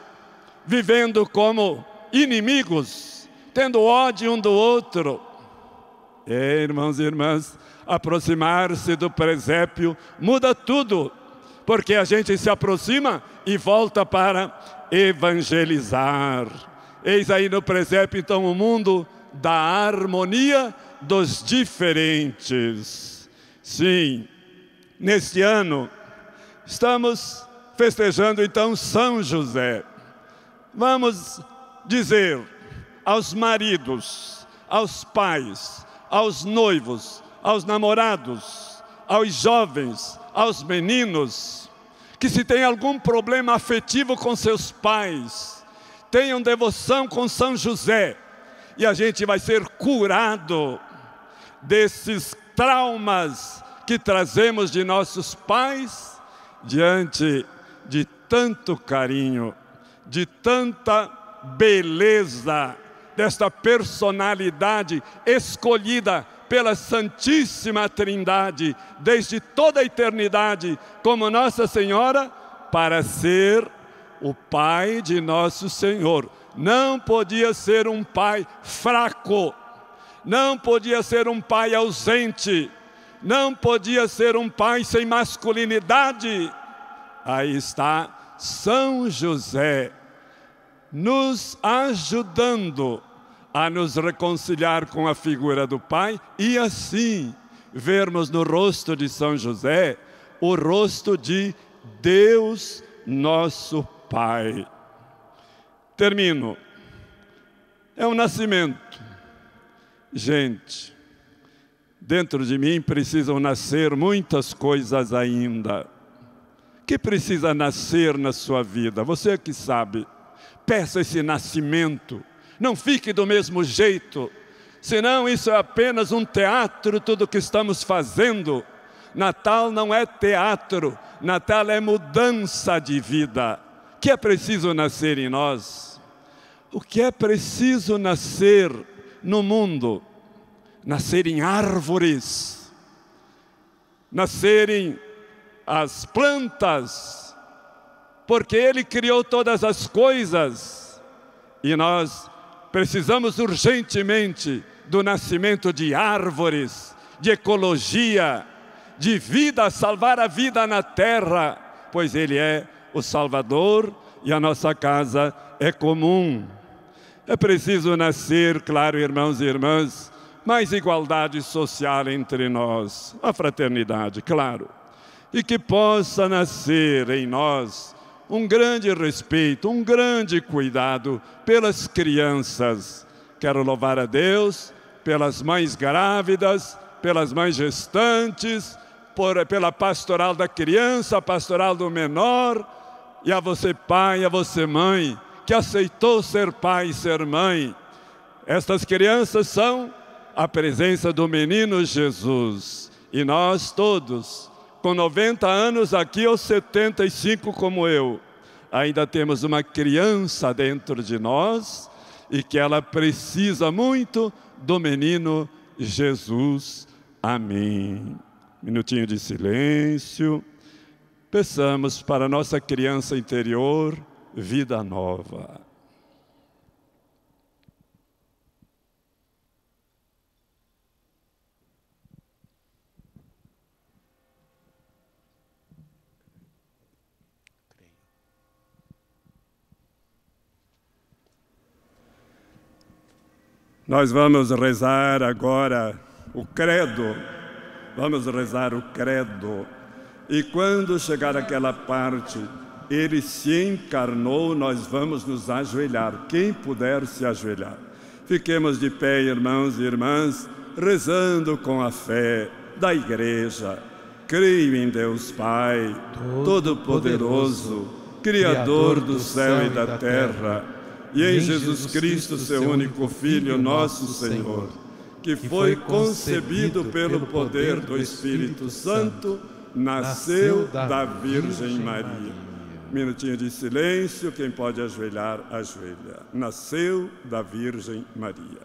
vivendo como inimigos? tendo ódio um do outro. É, irmãos e irmãs, aproximar-se do presépio muda tudo, porque a gente se aproxima e volta para evangelizar. Eis aí no presépio, então, o mundo da harmonia dos diferentes. Sim, neste ano, estamos festejando então São José. Vamos dizer, aos maridos, aos pais, aos noivos, aos namorados, aos jovens, aos meninos, que se tem algum problema afetivo com seus pais, tenham devoção com São José, e a gente vai ser curado desses traumas que trazemos de nossos pais diante de tanto carinho, de tanta beleza desta personalidade escolhida pela Santíssima Trindade desde toda a eternidade, como Nossa Senhora, para ser o Pai de nosso Senhor. Não podia ser um pai fraco, não podia ser um pai ausente, não podia ser um pai sem masculinidade. Aí está São José nos ajudando a nos reconciliar com a figura do Pai e assim vermos no rosto de São José o rosto de Deus nosso Pai. Termino. É um nascimento. Gente, dentro de mim precisam nascer muitas coisas ainda. Que precisa nascer na sua vida? Você que sabe. Peça esse nascimento não fique do mesmo jeito, senão isso é apenas um teatro, tudo que estamos fazendo. Natal não é teatro, Natal é mudança de vida. O que é preciso nascer em nós? O que é preciso nascer no mundo? Nascer em árvores, nascerem as plantas, porque Ele criou todas as coisas e nós Precisamos urgentemente do nascimento de árvores, de ecologia, de vida, salvar a vida na terra, pois Ele é o Salvador e a nossa casa é comum. É preciso nascer, claro, irmãos e irmãs, mais igualdade social entre nós, a fraternidade, claro, e que possa nascer em nós um grande respeito, um grande cuidado pelas crianças. Quero louvar a Deus pelas mães grávidas, pelas mães gestantes, por, pela pastoral da criança, pastoral do menor, e a você pai, a você mãe, que aceitou ser pai e ser mãe. Estas crianças são a presença do menino Jesus. E nós todos, com 90 anos aqui ou 75 como eu, ainda temos uma criança dentro de nós e que ela precisa muito do menino Jesus. Amém. Minutinho de silêncio. Peçamos para nossa criança interior vida nova. Nós vamos rezar agora o credo. Vamos rezar o credo. E quando chegar aquela parte, ele se encarnou, nós vamos nos ajoelhar. Quem puder se ajoelhar. Fiquemos de pé, irmãos e irmãs, rezando com a fé da igreja. Creio em Deus Pai, Todo-Poderoso, Criador do céu e da terra e em Jesus Cristo, seu único Filho, nosso Senhor, que foi concebido pelo poder do Espírito Santo, nasceu da Virgem Maria. Minutinho de silêncio, quem pode ajoelhar, ajoelha. Nasceu da Virgem Maria.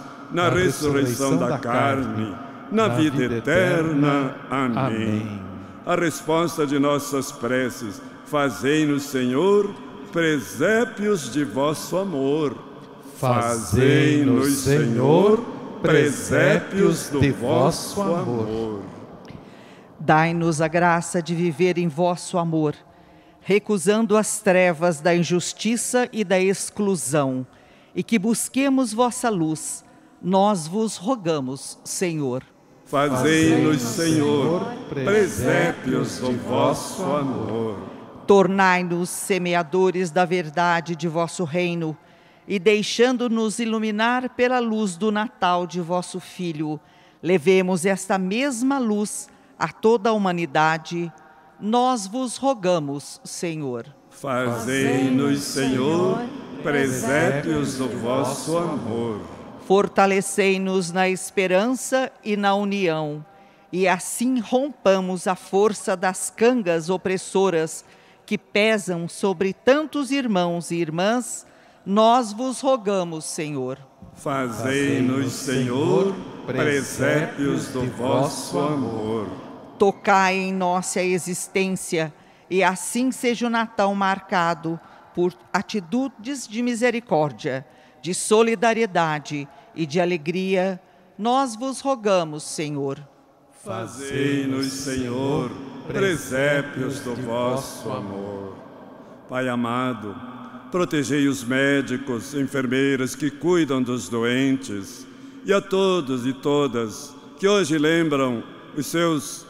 na ressurreição da carne, na vida eterna. Amém. A resposta de nossas preces, fazei-nos, Senhor, presépios de vosso amor. Fazei-nos, Senhor, presépios do vosso amor. Dai-nos a graça de viver em vosso amor, recusando as trevas da injustiça e da exclusão, e que busquemos vossa luz. Nós vos rogamos, Senhor. Fazei-nos, Senhor, presépios do vosso amor. Tornai-nos semeadores da verdade de vosso reino e deixando-nos iluminar pela luz do Natal de vosso Filho, levemos esta mesma luz a toda a humanidade, nós vos rogamos, Senhor. Fazei-nos, Senhor, presépios do vosso amor. Fortalecei-nos na esperança e na união, e assim rompamos a força das cangas opressoras que pesam sobre tantos irmãos e irmãs, nós vos rogamos, Senhor. Fazei-nos, Senhor, presépios do vosso amor tocai em nossa existência e assim seja o Natal marcado por atitudes de misericórdia, de solidariedade e de alegria. Nós vos rogamos, Senhor. Fazei-nos, Senhor, presépios do vosso amor. Pai amado, protegei os médicos, enfermeiras que cuidam dos doentes e a todos e todas que hoje lembram os seus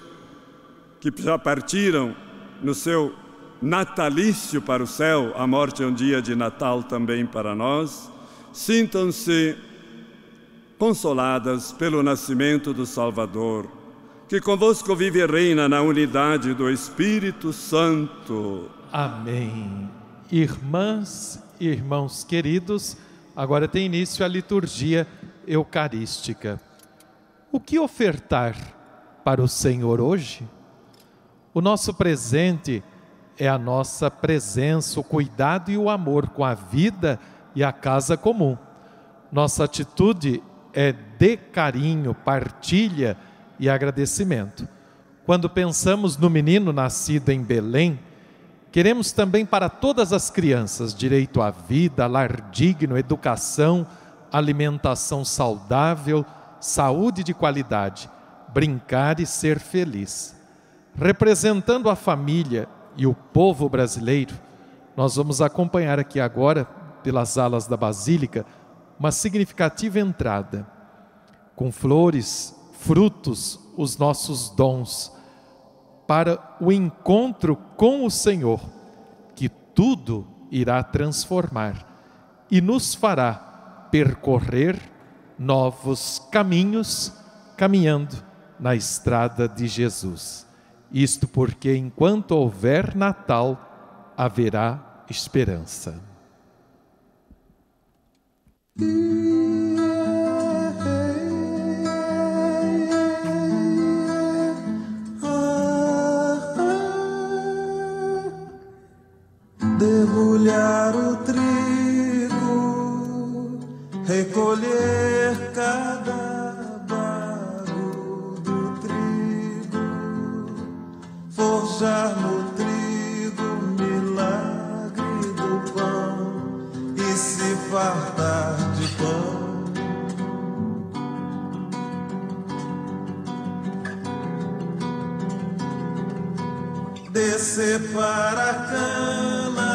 que já partiram no seu natalício para o céu, a morte é um dia de Natal também para nós, sintam-se consoladas pelo nascimento do Salvador, que convosco vive e reina na unidade do Espírito Santo. Amém. Irmãs e irmãos queridos, agora tem início a liturgia eucarística. O que ofertar para o Senhor hoje? O nosso presente é a nossa presença, o cuidado e o amor com a vida e a casa comum. Nossa atitude é de carinho, partilha e agradecimento. Quando pensamos no menino nascido em Belém, queremos também para todas as crianças direito à vida, lar digno, educação, alimentação saudável, saúde de qualidade, brincar e ser feliz. Representando a família e o povo brasileiro, nós vamos acompanhar aqui agora, pelas alas da Basílica, uma significativa entrada, com flores, frutos, os nossos dons, para o encontro com o Senhor, que tudo irá transformar e nos fará percorrer novos caminhos, caminhando na estrada de Jesus. Isto porque enquanto houver Natal, haverá esperança. Debulhar o trigo, recolher cada forjar no trigo milagre do pão e se fartar Descer para a cama,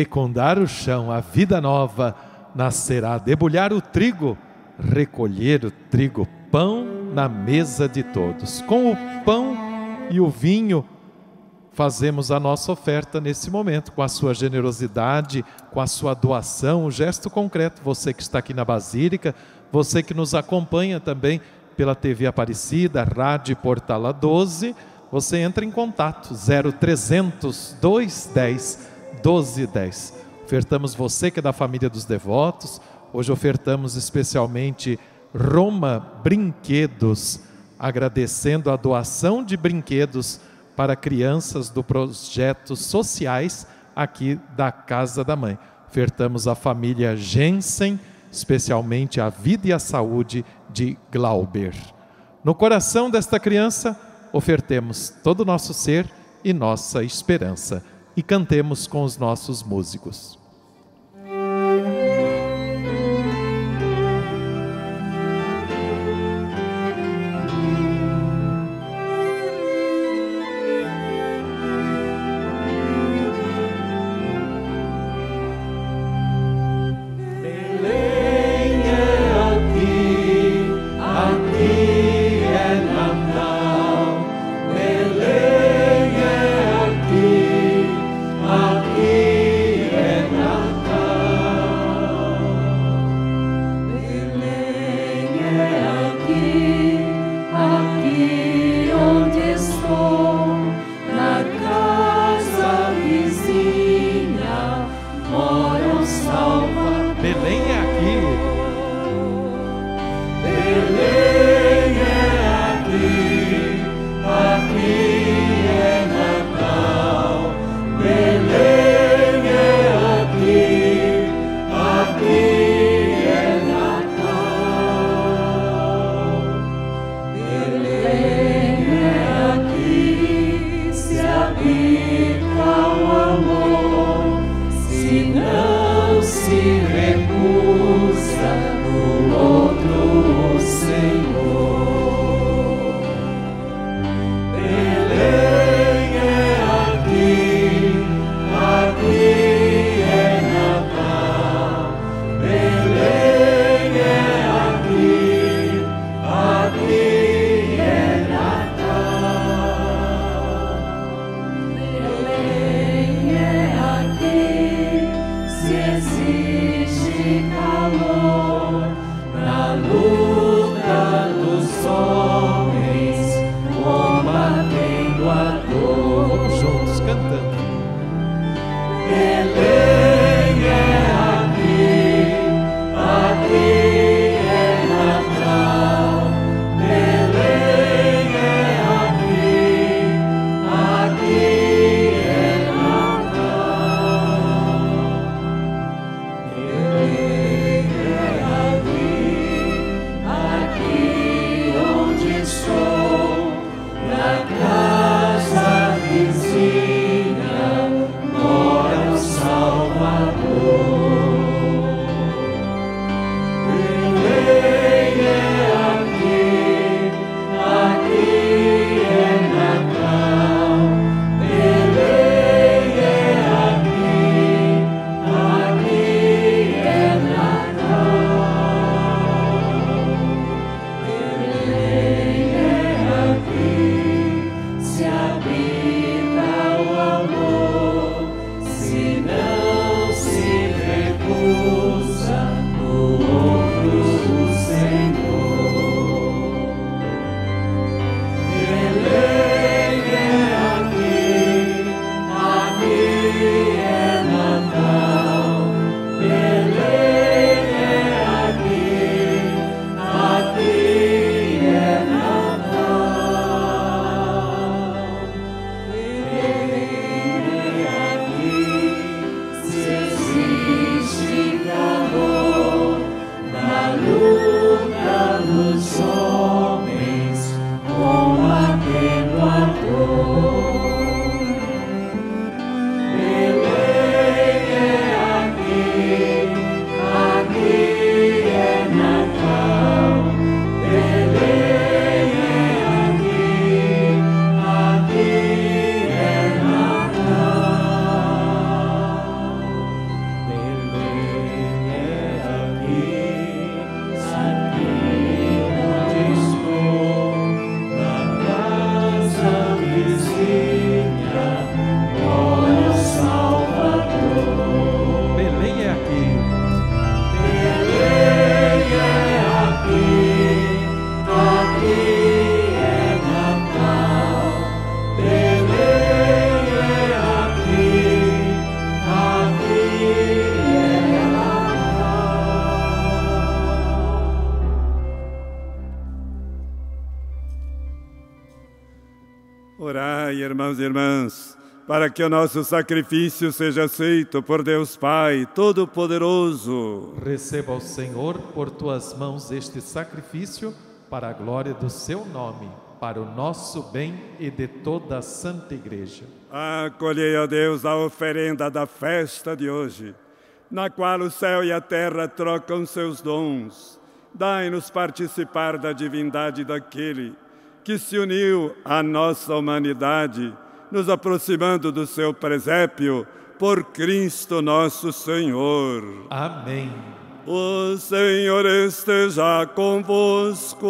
fecundar o chão, a vida nova nascerá, debulhar o trigo, recolher o trigo, pão na mesa de todos. Com o pão e o vinho, fazemos a nossa oferta nesse momento, com a sua generosidade, com a sua doação, um gesto concreto. Você que está aqui na Basílica, você que nos acompanha também pela TV Aparecida, Rádio Portala 12, você entra em contato 0300 210 1210. Ofertamos você que é da família dos devotos. Hoje ofertamos especialmente Roma Brinquedos, agradecendo a doação de brinquedos para crianças do projetos sociais aqui da Casa da Mãe. Ofertamos a família Jensen, especialmente a vida e a saúde de Glauber. No coração desta criança, ofertemos todo o nosso ser e nossa esperança e cantemos com os nossos músicos. Para que o nosso sacrifício seja aceito por Deus Pai Todo-Poderoso. Receba o Senhor por tuas mãos este sacrifício para a glória do seu nome, para o nosso bem e de toda a Santa Igreja. Acolhei, ó Deus, a oferenda da festa de hoje, na qual o céu e a terra trocam seus dons. Dai-nos participar da divindade daquele que se uniu à nossa humanidade, nos aproximando do seu presépio, por Cristo nosso Senhor. Amém. O Senhor esteja convosco.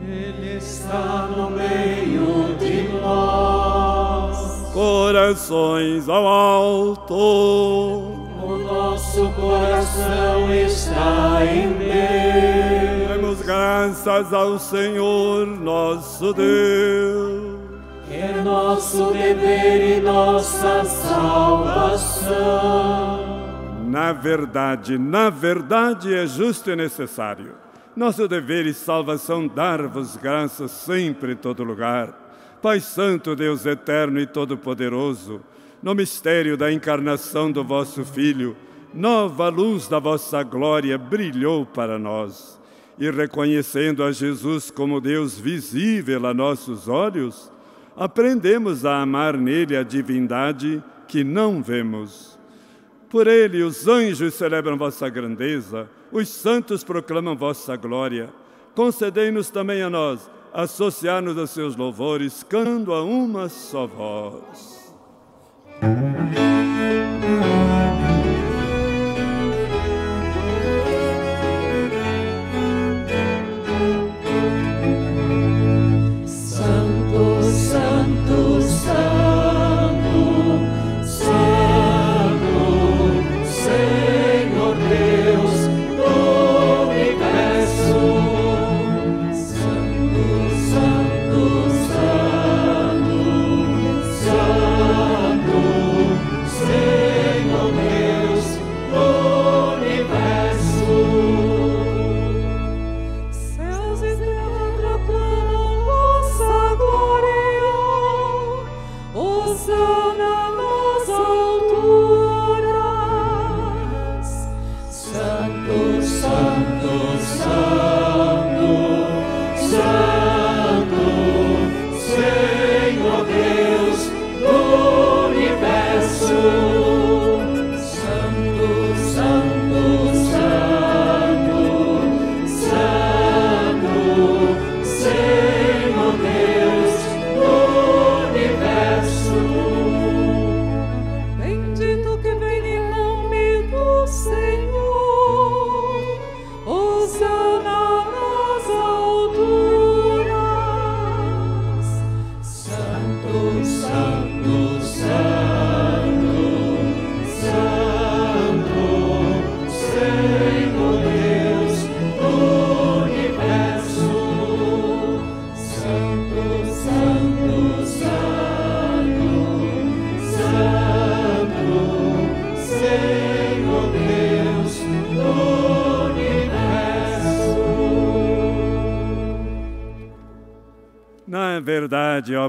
Ele está no meio de nós. Corações ao alto. O nosso coração está em Deus. Demos graças ao Senhor nosso Deus. É nosso dever e nossa salvação. Na verdade, na verdade é justo e necessário. Nosso dever e salvação dar-vos graças sempre em todo lugar. Pai Santo, Deus eterno e todo-poderoso, no mistério da encarnação do vosso Filho, nova luz da vossa glória brilhou para nós. E reconhecendo a Jesus como Deus visível a nossos olhos, aprendemos a amar nele a divindade que não vemos. Por ele os anjos celebram vossa grandeza, os santos proclamam vossa glória. Concedei-nos também a nós associar-nos a seus louvores, cantando a uma só voz.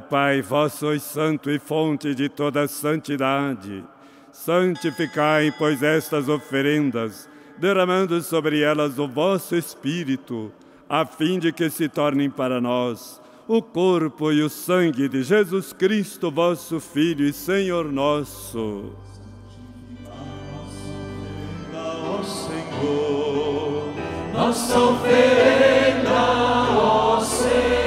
Pai, vós sois santo e fonte de toda santidade. Santificai, pois, estas oferendas, derramando sobre elas o vosso Espírito, a fim de que se tornem para nós o corpo e o sangue de Jesus Cristo, vosso Filho e Senhor nosso. Ó Senhor, nossa oferenda, ó Senhor.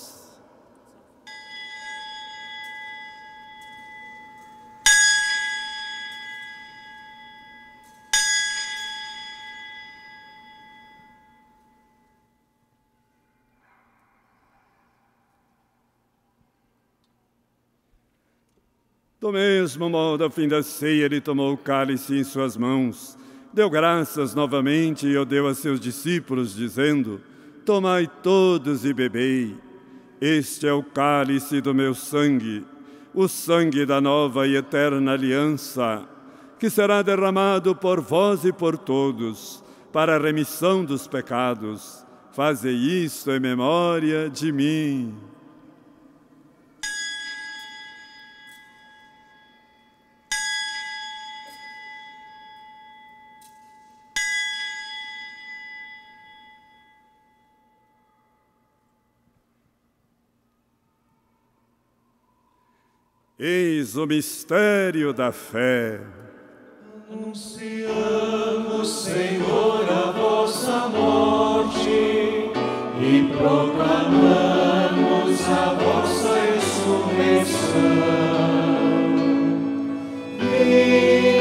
Do mesmo modo, ao fim da ceia, ele tomou o cálice em suas mãos, Deu graças novamente e o deu a seus discípulos, dizendo: Tomai todos e bebei. Este é o cálice do meu sangue, o sangue da nova e eterna aliança, que será derramado por vós e por todos, para a remissão dos pecados. Fazei isto em memória de mim. Eis o mistério da fé. Anunciamos, Senhor, a vossa morte e proclamamos a vossa ressurreição. Vinde,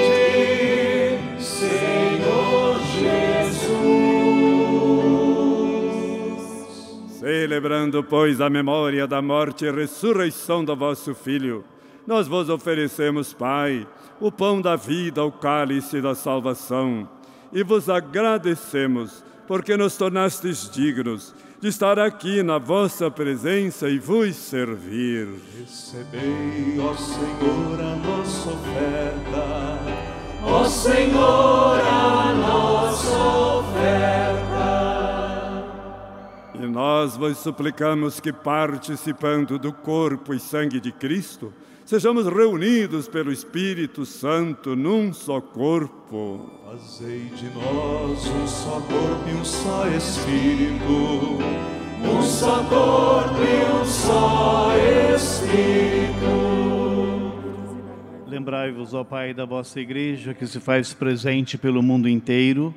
Senhor Jesus. Celebrando, pois, a memória da morte e ressurreição do vosso Filho, nós vos oferecemos, Pai, o pão da vida, o cálice da salvação, e vos agradecemos porque nos tornastes dignos de estar aqui na vossa presença e vos servir. Recebei, ó Senhor, a nossa oferta. Ó Senhor, a nossa oferta. E nós vos suplicamos que, participando do corpo e sangue de Cristo, sejamos reunidos pelo Espírito Santo num só corpo. Fazei de nós um só corpo e um só Espírito, um só corpo e um só Espírito. Lembrai-vos, ó Pai, da vossa Igreja que se faz presente pelo mundo inteiro,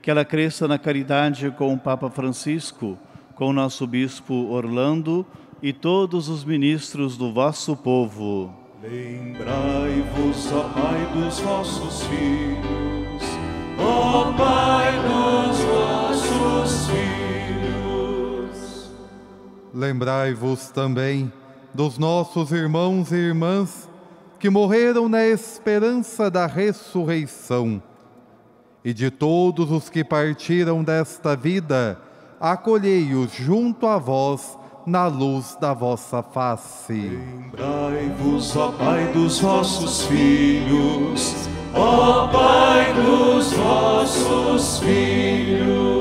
que ela cresça na caridade com o Papa Francisco, com o nosso Bispo Orlando e todos os ministros do vosso povo. Lembrai-vos, ó Pai, dos vossos filhos, ó Pai dos vossos filhos. Lembrai-vos também dos nossos irmãos e irmãs que morreram na esperança da ressurreição e de todos os que partiram desta vida, acolhei-os junto a vós na luz da vossa face. Lembrai-vos, ó Pai dos vossos filhos, ó Pai dos vossos filhos.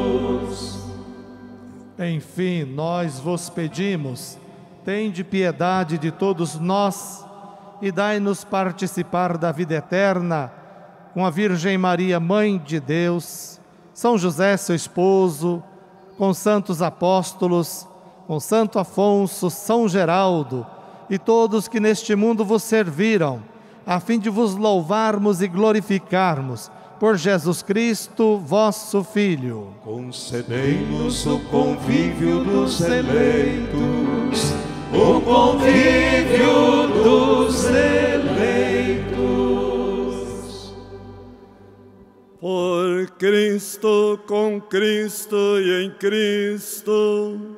Enfim, nós vos pedimos, tende piedade de todos nós e dai-nos participar da vida eterna com a Virgem Maria, Mãe de Deus, São José, seu esposo, com santos apóstolos, com Santo Afonso, São Geraldo e todos que neste mundo vos serviram, a fim de vos louvarmos e glorificarmos por Jesus Cristo, vosso Filho. Concedei-nos o convívio dos eleitos, o convívio dos eleitos. Por Cristo, com Cristo e em Cristo,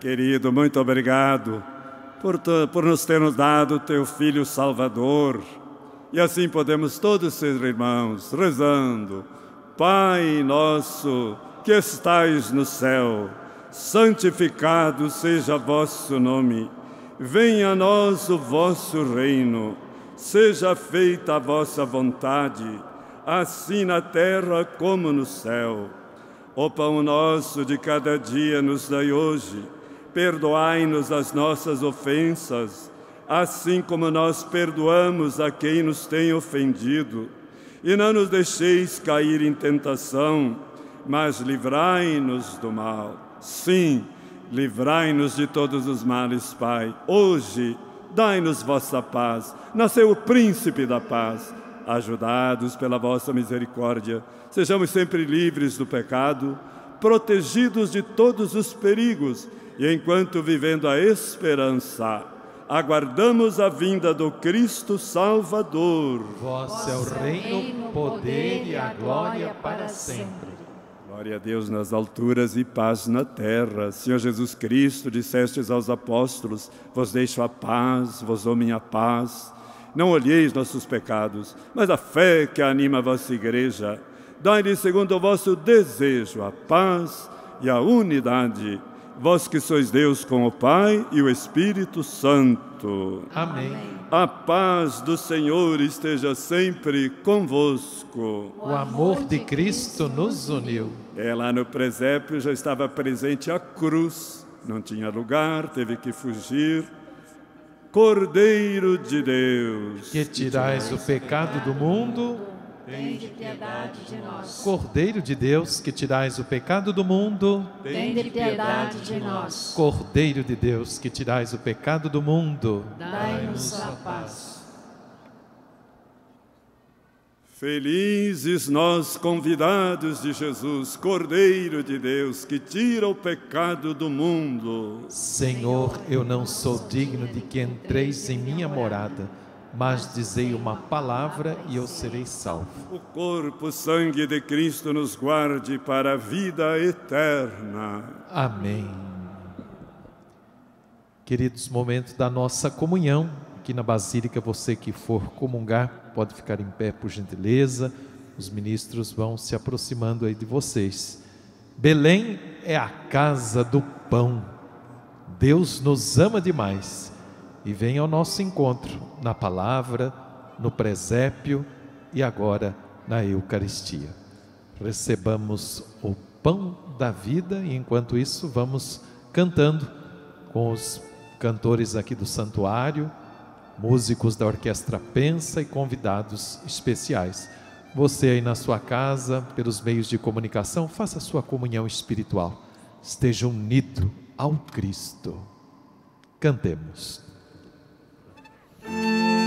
Querido, muito obrigado por, tu- por nos ter nos dado teu Filho Salvador. E assim podemos todos ser irmãos, rezando. Pai nosso que estais no céu, santificado seja vosso nome. Venha a nós o vosso reino. Seja feita a vossa vontade, assim na terra como no céu. O pão nosso de cada dia nos dai hoje. Perdoai-nos as nossas ofensas, assim como nós perdoamos a quem nos tem ofendido. E não nos deixeis cair em tentação, mas livrai-nos do mal. Sim, Livrai-nos de todos os males, Pai. Hoje, dai-nos vossa paz. Nasceu o príncipe da paz. Ajudados pela vossa misericórdia, sejamos sempre livres do pecado, protegidos de todos os perigos e, enquanto vivendo a esperança, aguardamos a vinda do Cristo Salvador. Vós é o reino, o poder e a glória para sempre. Glória a Deus nas alturas e paz na terra. Senhor Jesus Cristo, dissestes aos apóstolos: Vos deixo a paz, vos dou minha paz. Não olheis nossos pecados, mas a fé que anima a vossa igreja. Dai-lhe segundo o vosso desejo a paz e a unidade vós que sois Deus com o Pai e o Espírito Santo. Amém. A paz do Senhor esteja sempre convosco. O amor de Cristo nos uniu. É, lá no presépio já estava presente a cruz, não tinha lugar, teve que fugir. Cordeiro de Deus, que tirais o pecado do mundo, Tende piedade de nós. Cordeiro de Deus, que tirais o pecado do mundo, Tende piedade de nós. Cordeiro de Deus, que tirais o pecado do mundo, Dai-nos a paz. Felizes nós convidados de Jesus, Cordeiro de Deus, que tira o pecado do mundo. Senhor, eu não sou digno de que entreis em minha morada mas dizei uma palavra e eu serei salvo. O corpo, sangue de Cristo nos guarde para a vida eterna. Amém. Queridos, momento da nossa comunhão, aqui na Basílica, você que for comungar, pode ficar em pé por gentileza. Os ministros vão se aproximando aí de vocês. Belém é a casa do pão. Deus nos ama demais e vem ao nosso encontro na palavra, no presépio e agora na Eucaristia. Recebamos o pão da vida e enquanto isso vamos cantando com os cantores aqui do santuário, músicos da Orquestra Pensa e convidados especiais. Você aí na sua casa, pelos meios de comunicação, faça sua comunhão espiritual. Esteja unido ao Cristo. Cantemos. Música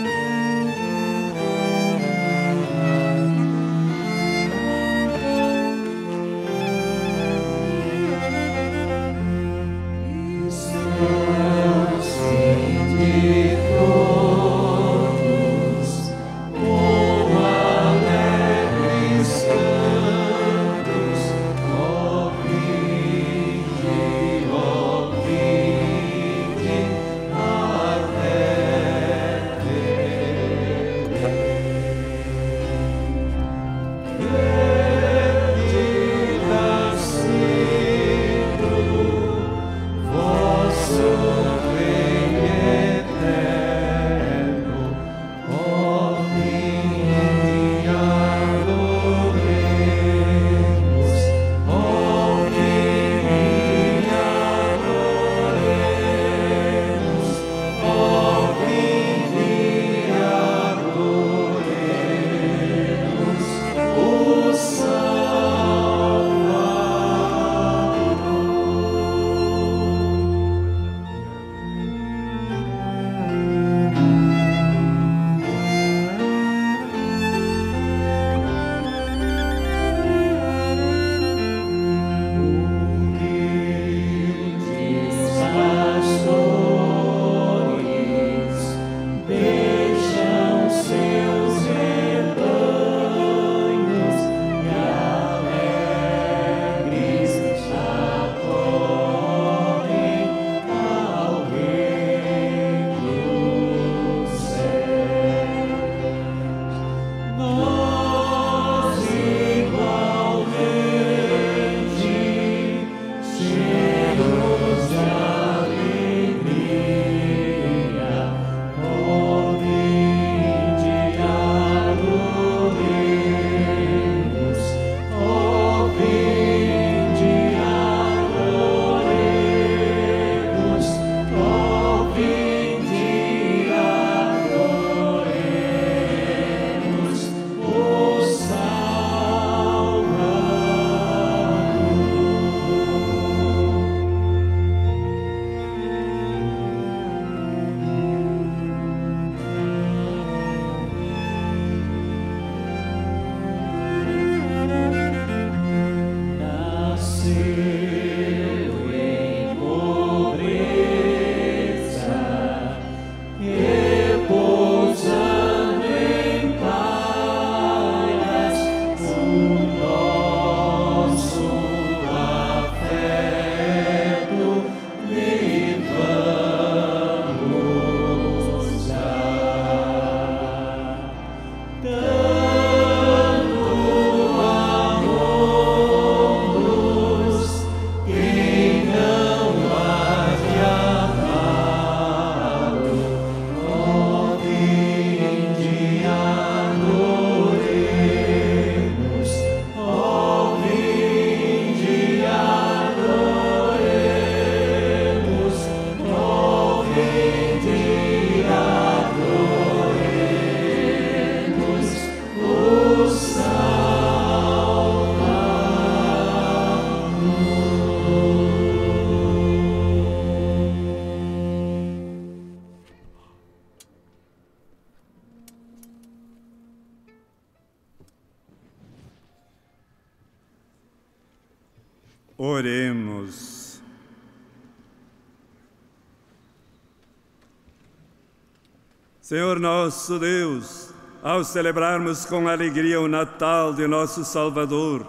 Senhor nosso Deus, ao celebrarmos com alegria o Natal de nosso Salvador,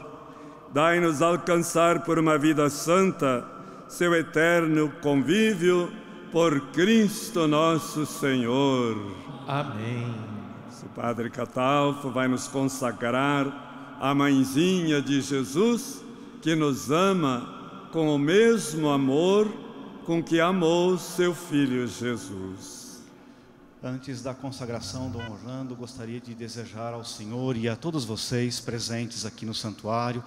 dai-nos alcançar por uma vida santa seu eterno convívio por Cristo nosso Senhor. Amém. O Padre Catalfo vai nos consagrar a mãezinha de Jesus, que nos ama com o mesmo amor com que amou seu filho Jesus. Antes da consagração, Dom Orlando, gostaria de desejar ao Senhor e a todos vocês presentes aqui no santuário,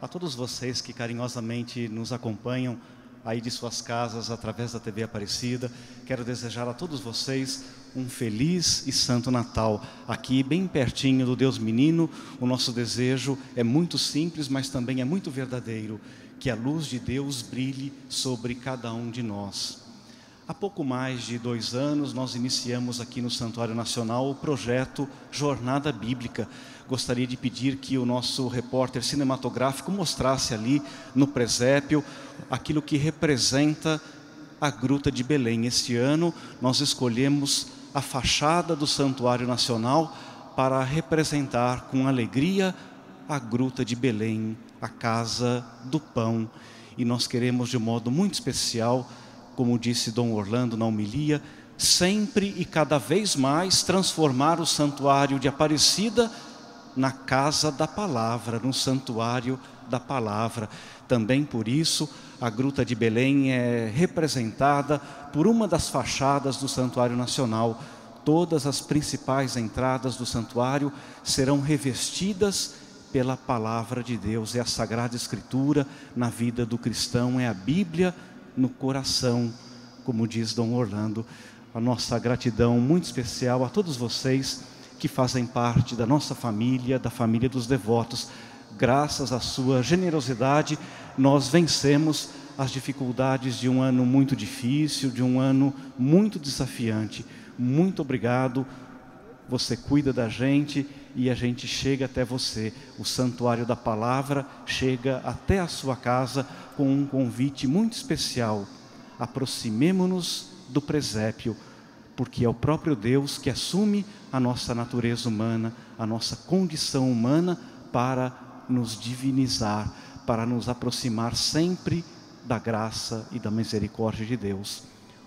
a todos vocês que carinhosamente nos acompanham aí de suas casas através da TV Aparecida. Quero desejar a todos vocês um feliz e santo Natal. Aqui, bem pertinho do Deus Menino, o nosso desejo é muito simples, mas também é muito verdadeiro: que a luz de Deus brilhe sobre cada um de nós. Há pouco mais de dois anos, nós iniciamos aqui no Santuário Nacional o projeto Jornada Bíblica. Gostaria de pedir que o nosso repórter cinematográfico mostrasse ali no presépio aquilo que representa a Gruta de Belém. Este ano, nós escolhemos a fachada do Santuário Nacional para representar com alegria a Gruta de Belém, a Casa do Pão. E nós queremos, de modo muito especial, como disse Dom Orlando na homilia, sempre e cada vez mais transformar o santuário de Aparecida na casa da palavra, no santuário da palavra. Também por isso, a Gruta de Belém é representada por uma das fachadas do Santuário Nacional. Todas as principais entradas do santuário serão revestidas pela palavra de Deus, é a Sagrada Escritura na vida do cristão, é a Bíblia no coração, como diz Dom Orlando. A nossa gratidão muito especial a todos vocês que fazem parte da nossa família, da família dos devotos. Graças à sua generosidade, nós vencemos as dificuldades de um ano muito difícil, de um ano muito desafiante. Muito obrigado. Você cuida da gente e a gente chega até você. O santuário da palavra chega até a sua casa com um convite muito especial. Aproximemo-nos do presépio, porque é o próprio Deus que assume a nossa natureza humana, a nossa condição humana para nos divinizar, para nos aproximar sempre da graça e da misericórdia de Deus.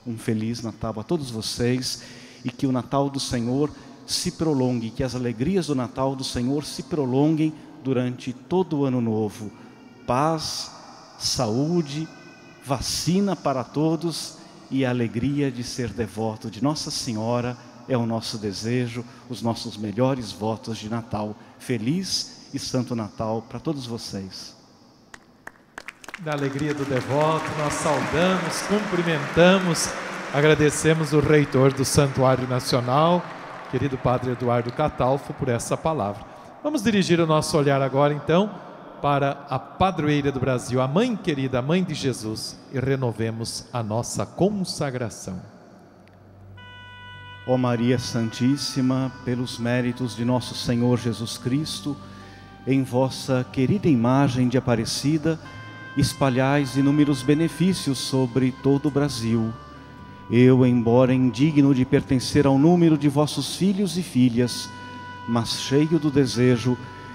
Um feliz Natal a todos vocês e que o Natal do Senhor se prolongue, que as alegrias do Natal do Senhor se prolonguem durante todo o ano novo. Paz, saúde, vacina para todos e a alegria de ser devoto de Nossa Senhora é o nosso desejo, os nossos melhores votos de Natal. Feliz e Santo Natal para todos vocês. Da alegria do devoto, nós saudamos, cumprimentamos, agradecemos o reitor do Santuário Nacional querido Padre Eduardo Catalfo, por essa palavra. Vamos dirigir o nosso olhar agora, então, para a padroeira do Brasil, a Mãe querida, a Mãe de Jesus, e renovemos a nossa consagração. Ó Maria Santíssima, pelos méritos de nosso Senhor Jesus Cristo, em vossa querida imagem de Aparecida, espalhais inúmeros benefícios sobre todo o Brasil eu, embora indigno de pertencer ao número de vossos filhos e filhas, mas cheio do desejo de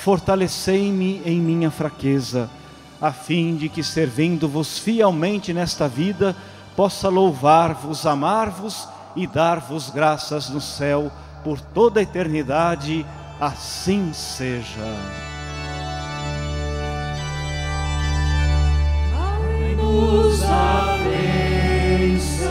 fortalecei-me em minha fraqueza, a fim de que, servindo-vos fielmente nesta vida, possa louvar-vos, amar-vos e dar-vos graças no céu por toda a eternidade. Assim seja. Dai-nos a bênção,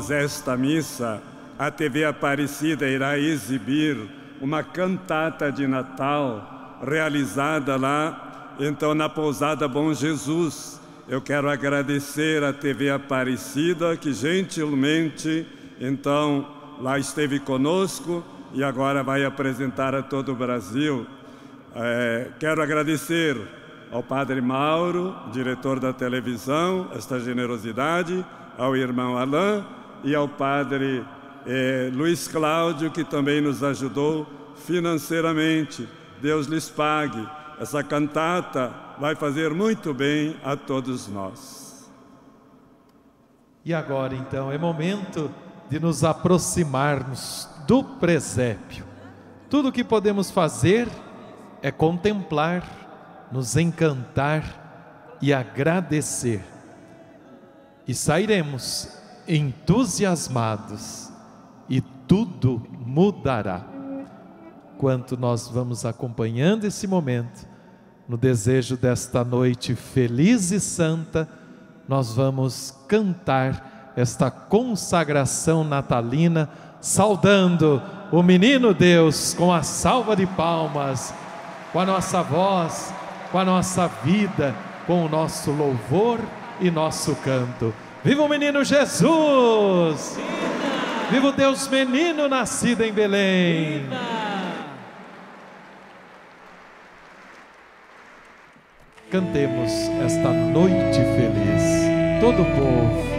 Após esta missa, a TV Aparecida irá exibir uma cantata de Natal realizada lá, então, na pousada Bom Jesus. Eu quero agradecer à TV Aparecida que gentilmente, então, lá esteve conosco e agora vai apresentar a todo o Brasil. É, quero agradecer ao Padre Mauro, diretor da televisão, esta generosidade, ao irmão Alain e ao Padre eh, Luiz Cláudio, que também nos ajudou financeiramente. Deus lhes pague. Essa cantata vai fazer muito bem a todos nós. E agora, então, é momento de nos aproximarmos do presépio. Tudo o que podemos fazer é contemplar, nos encantar e agradecer. E sairemos entusiasmados e tudo mudará. Quanto nós vamos acompanhando esse momento, no desejo desta noite feliz e santa, nós vamos cantar esta consagração natalina, saudando o menino Deus com a salva de palmas, com a nossa voz, com a nossa vida, com o nosso louvor e nosso canto. Viva o menino Jesus! Viva, Viva o Deus menino nascido em Belém! Viva! Cantemos esta noite feliz, todo o povo.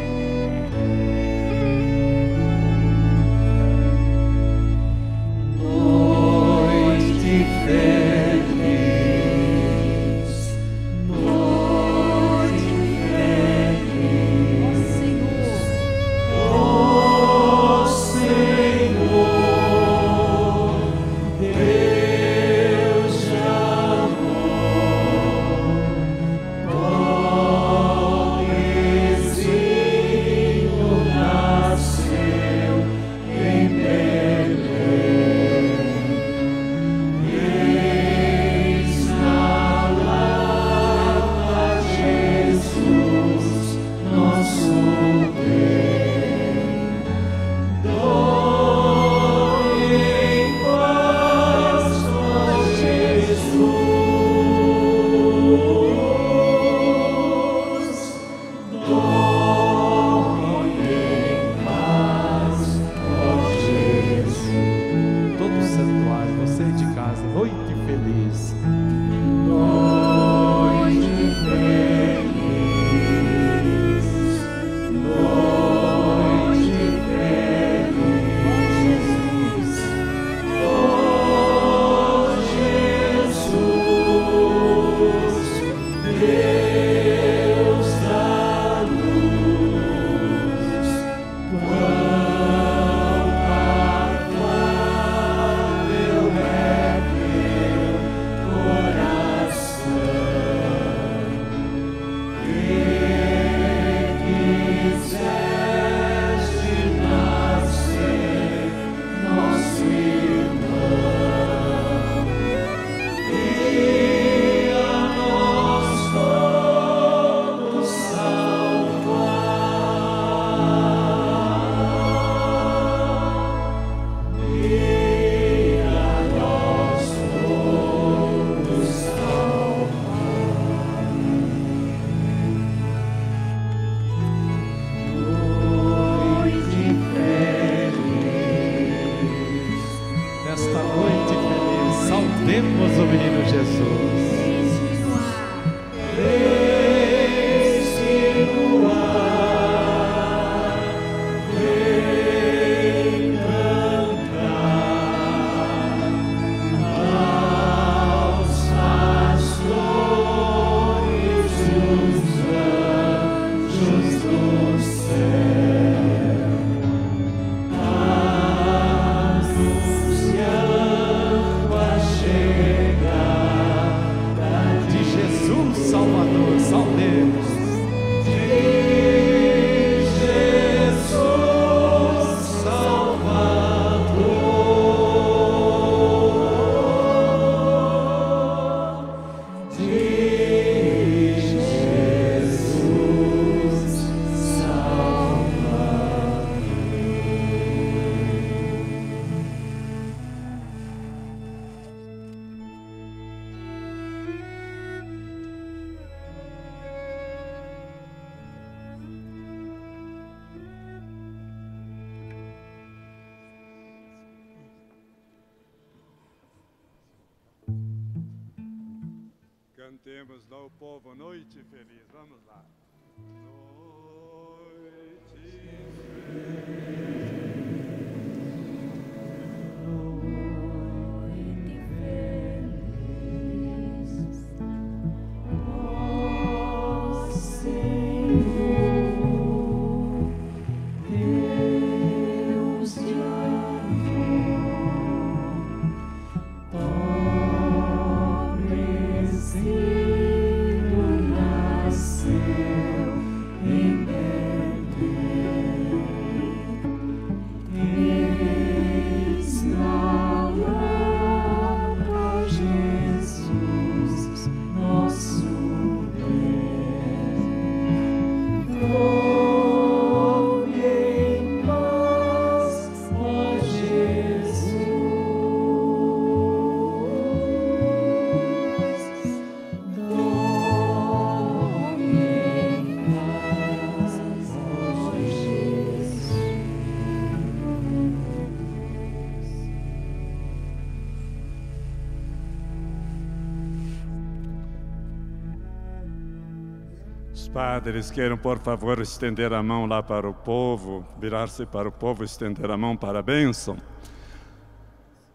Padres queiram, por favor, estender a mão lá para o povo, virar-se para o povo, estender a mão para a bênção.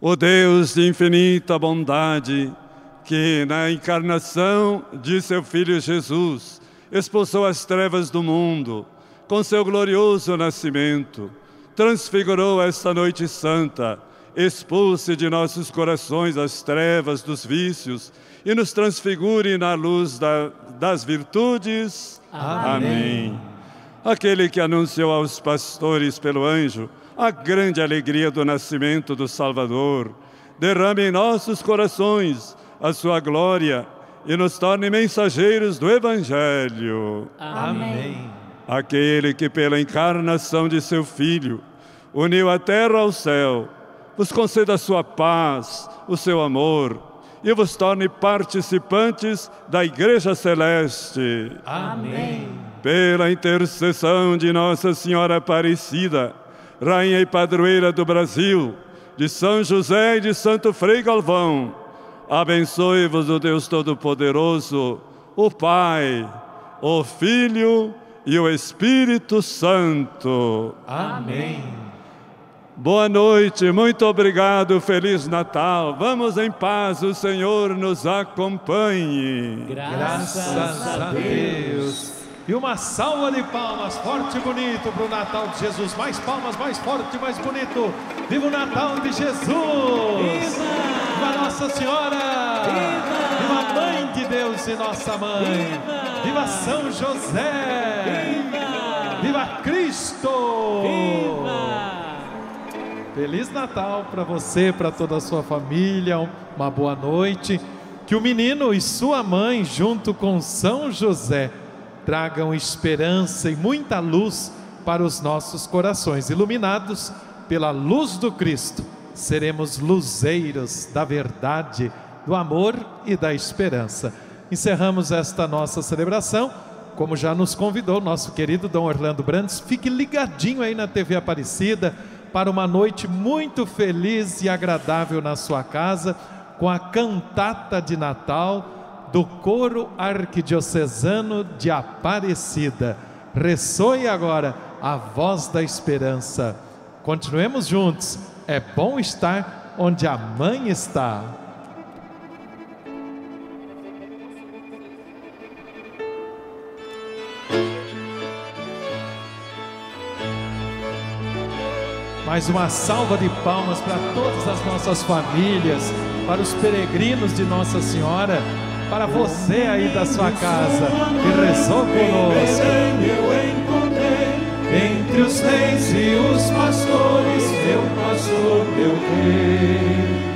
O Deus de infinita bondade, que na encarnação de seu Filho Jesus expulsou as trevas do mundo, com seu glorioso nascimento, transfigurou esta noite santa, expulse de nossos corações as trevas dos vícios e nos transfigure na luz da- das virtudes. Amém. Aquele que anunciou aos pastores pelo anjo a grande alegria do nascimento do Salvador, derrame em nossos corações a sua glória e nos torne mensageiros do Evangelho. Amém. Aquele que, pela encarnação de seu Filho, uniu a terra ao céu, vos conceda a sua paz, o seu amor e vos torne participantes da Igreja Celeste. Amém. Pela intercessão de Nossa Senhora Aparecida, Rainha e Padroeira do Brasil, de São José e de Santo Frei Galvão, abençoe-vos o Deus Todo-Poderoso, o Pai, o Filho e o Espírito Santo. Amém. Boa noite, muito obrigado, Feliz Natal. Vamos em paz, o Senhor nos acompanhe. Graças a Deus. E uma salva de palmas, forte e bonito para o Natal de Jesus. Mais palmas, mais forte, mais bonito. Viva o Natal de Jesus! Viva! Nossa Senhora! Viva! Viva a Mãe de Deus e nossa Mãe! Viva, São José! Viva! Viva Cristo! Feliz Natal para você, para toda a sua família, uma boa noite. Que o menino e sua mãe, junto com São José, tragam esperança e muita luz para os nossos corações. Iluminados pela luz do Cristo, seremos luzeiros da verdade, do amor e da esperança. Encerramos esta nossa celebração, como já nos convidou nosso querido Dom Orlando Brandes. Fique ligadinho aí na TV Aparecida para uma noite muito feliz e agradável na sua casa, com a cantata de Natal do Coro Arquidiocesano de Aparecida. Ressoe agora a voz da esperança. Continuemos juntos. É bom estar onde a mãe está. Mais uma salva de palmas para todas as nossas famílias, para os peregrinos de Nossa Senhora, para você aí da sua casa que rezou conosco. eu encontrei entre os reis e os pastores, meu pastor, meu rei.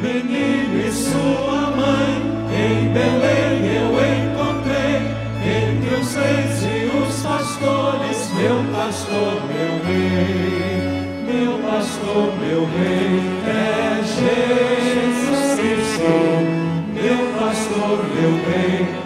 Menino e sua mãe, em Belém eu encontrei, entre os reis e os pastores, meu pastor, meu rei. Meu pastor, meu rei, é Jesus Cristo, meu pastor, meu rei.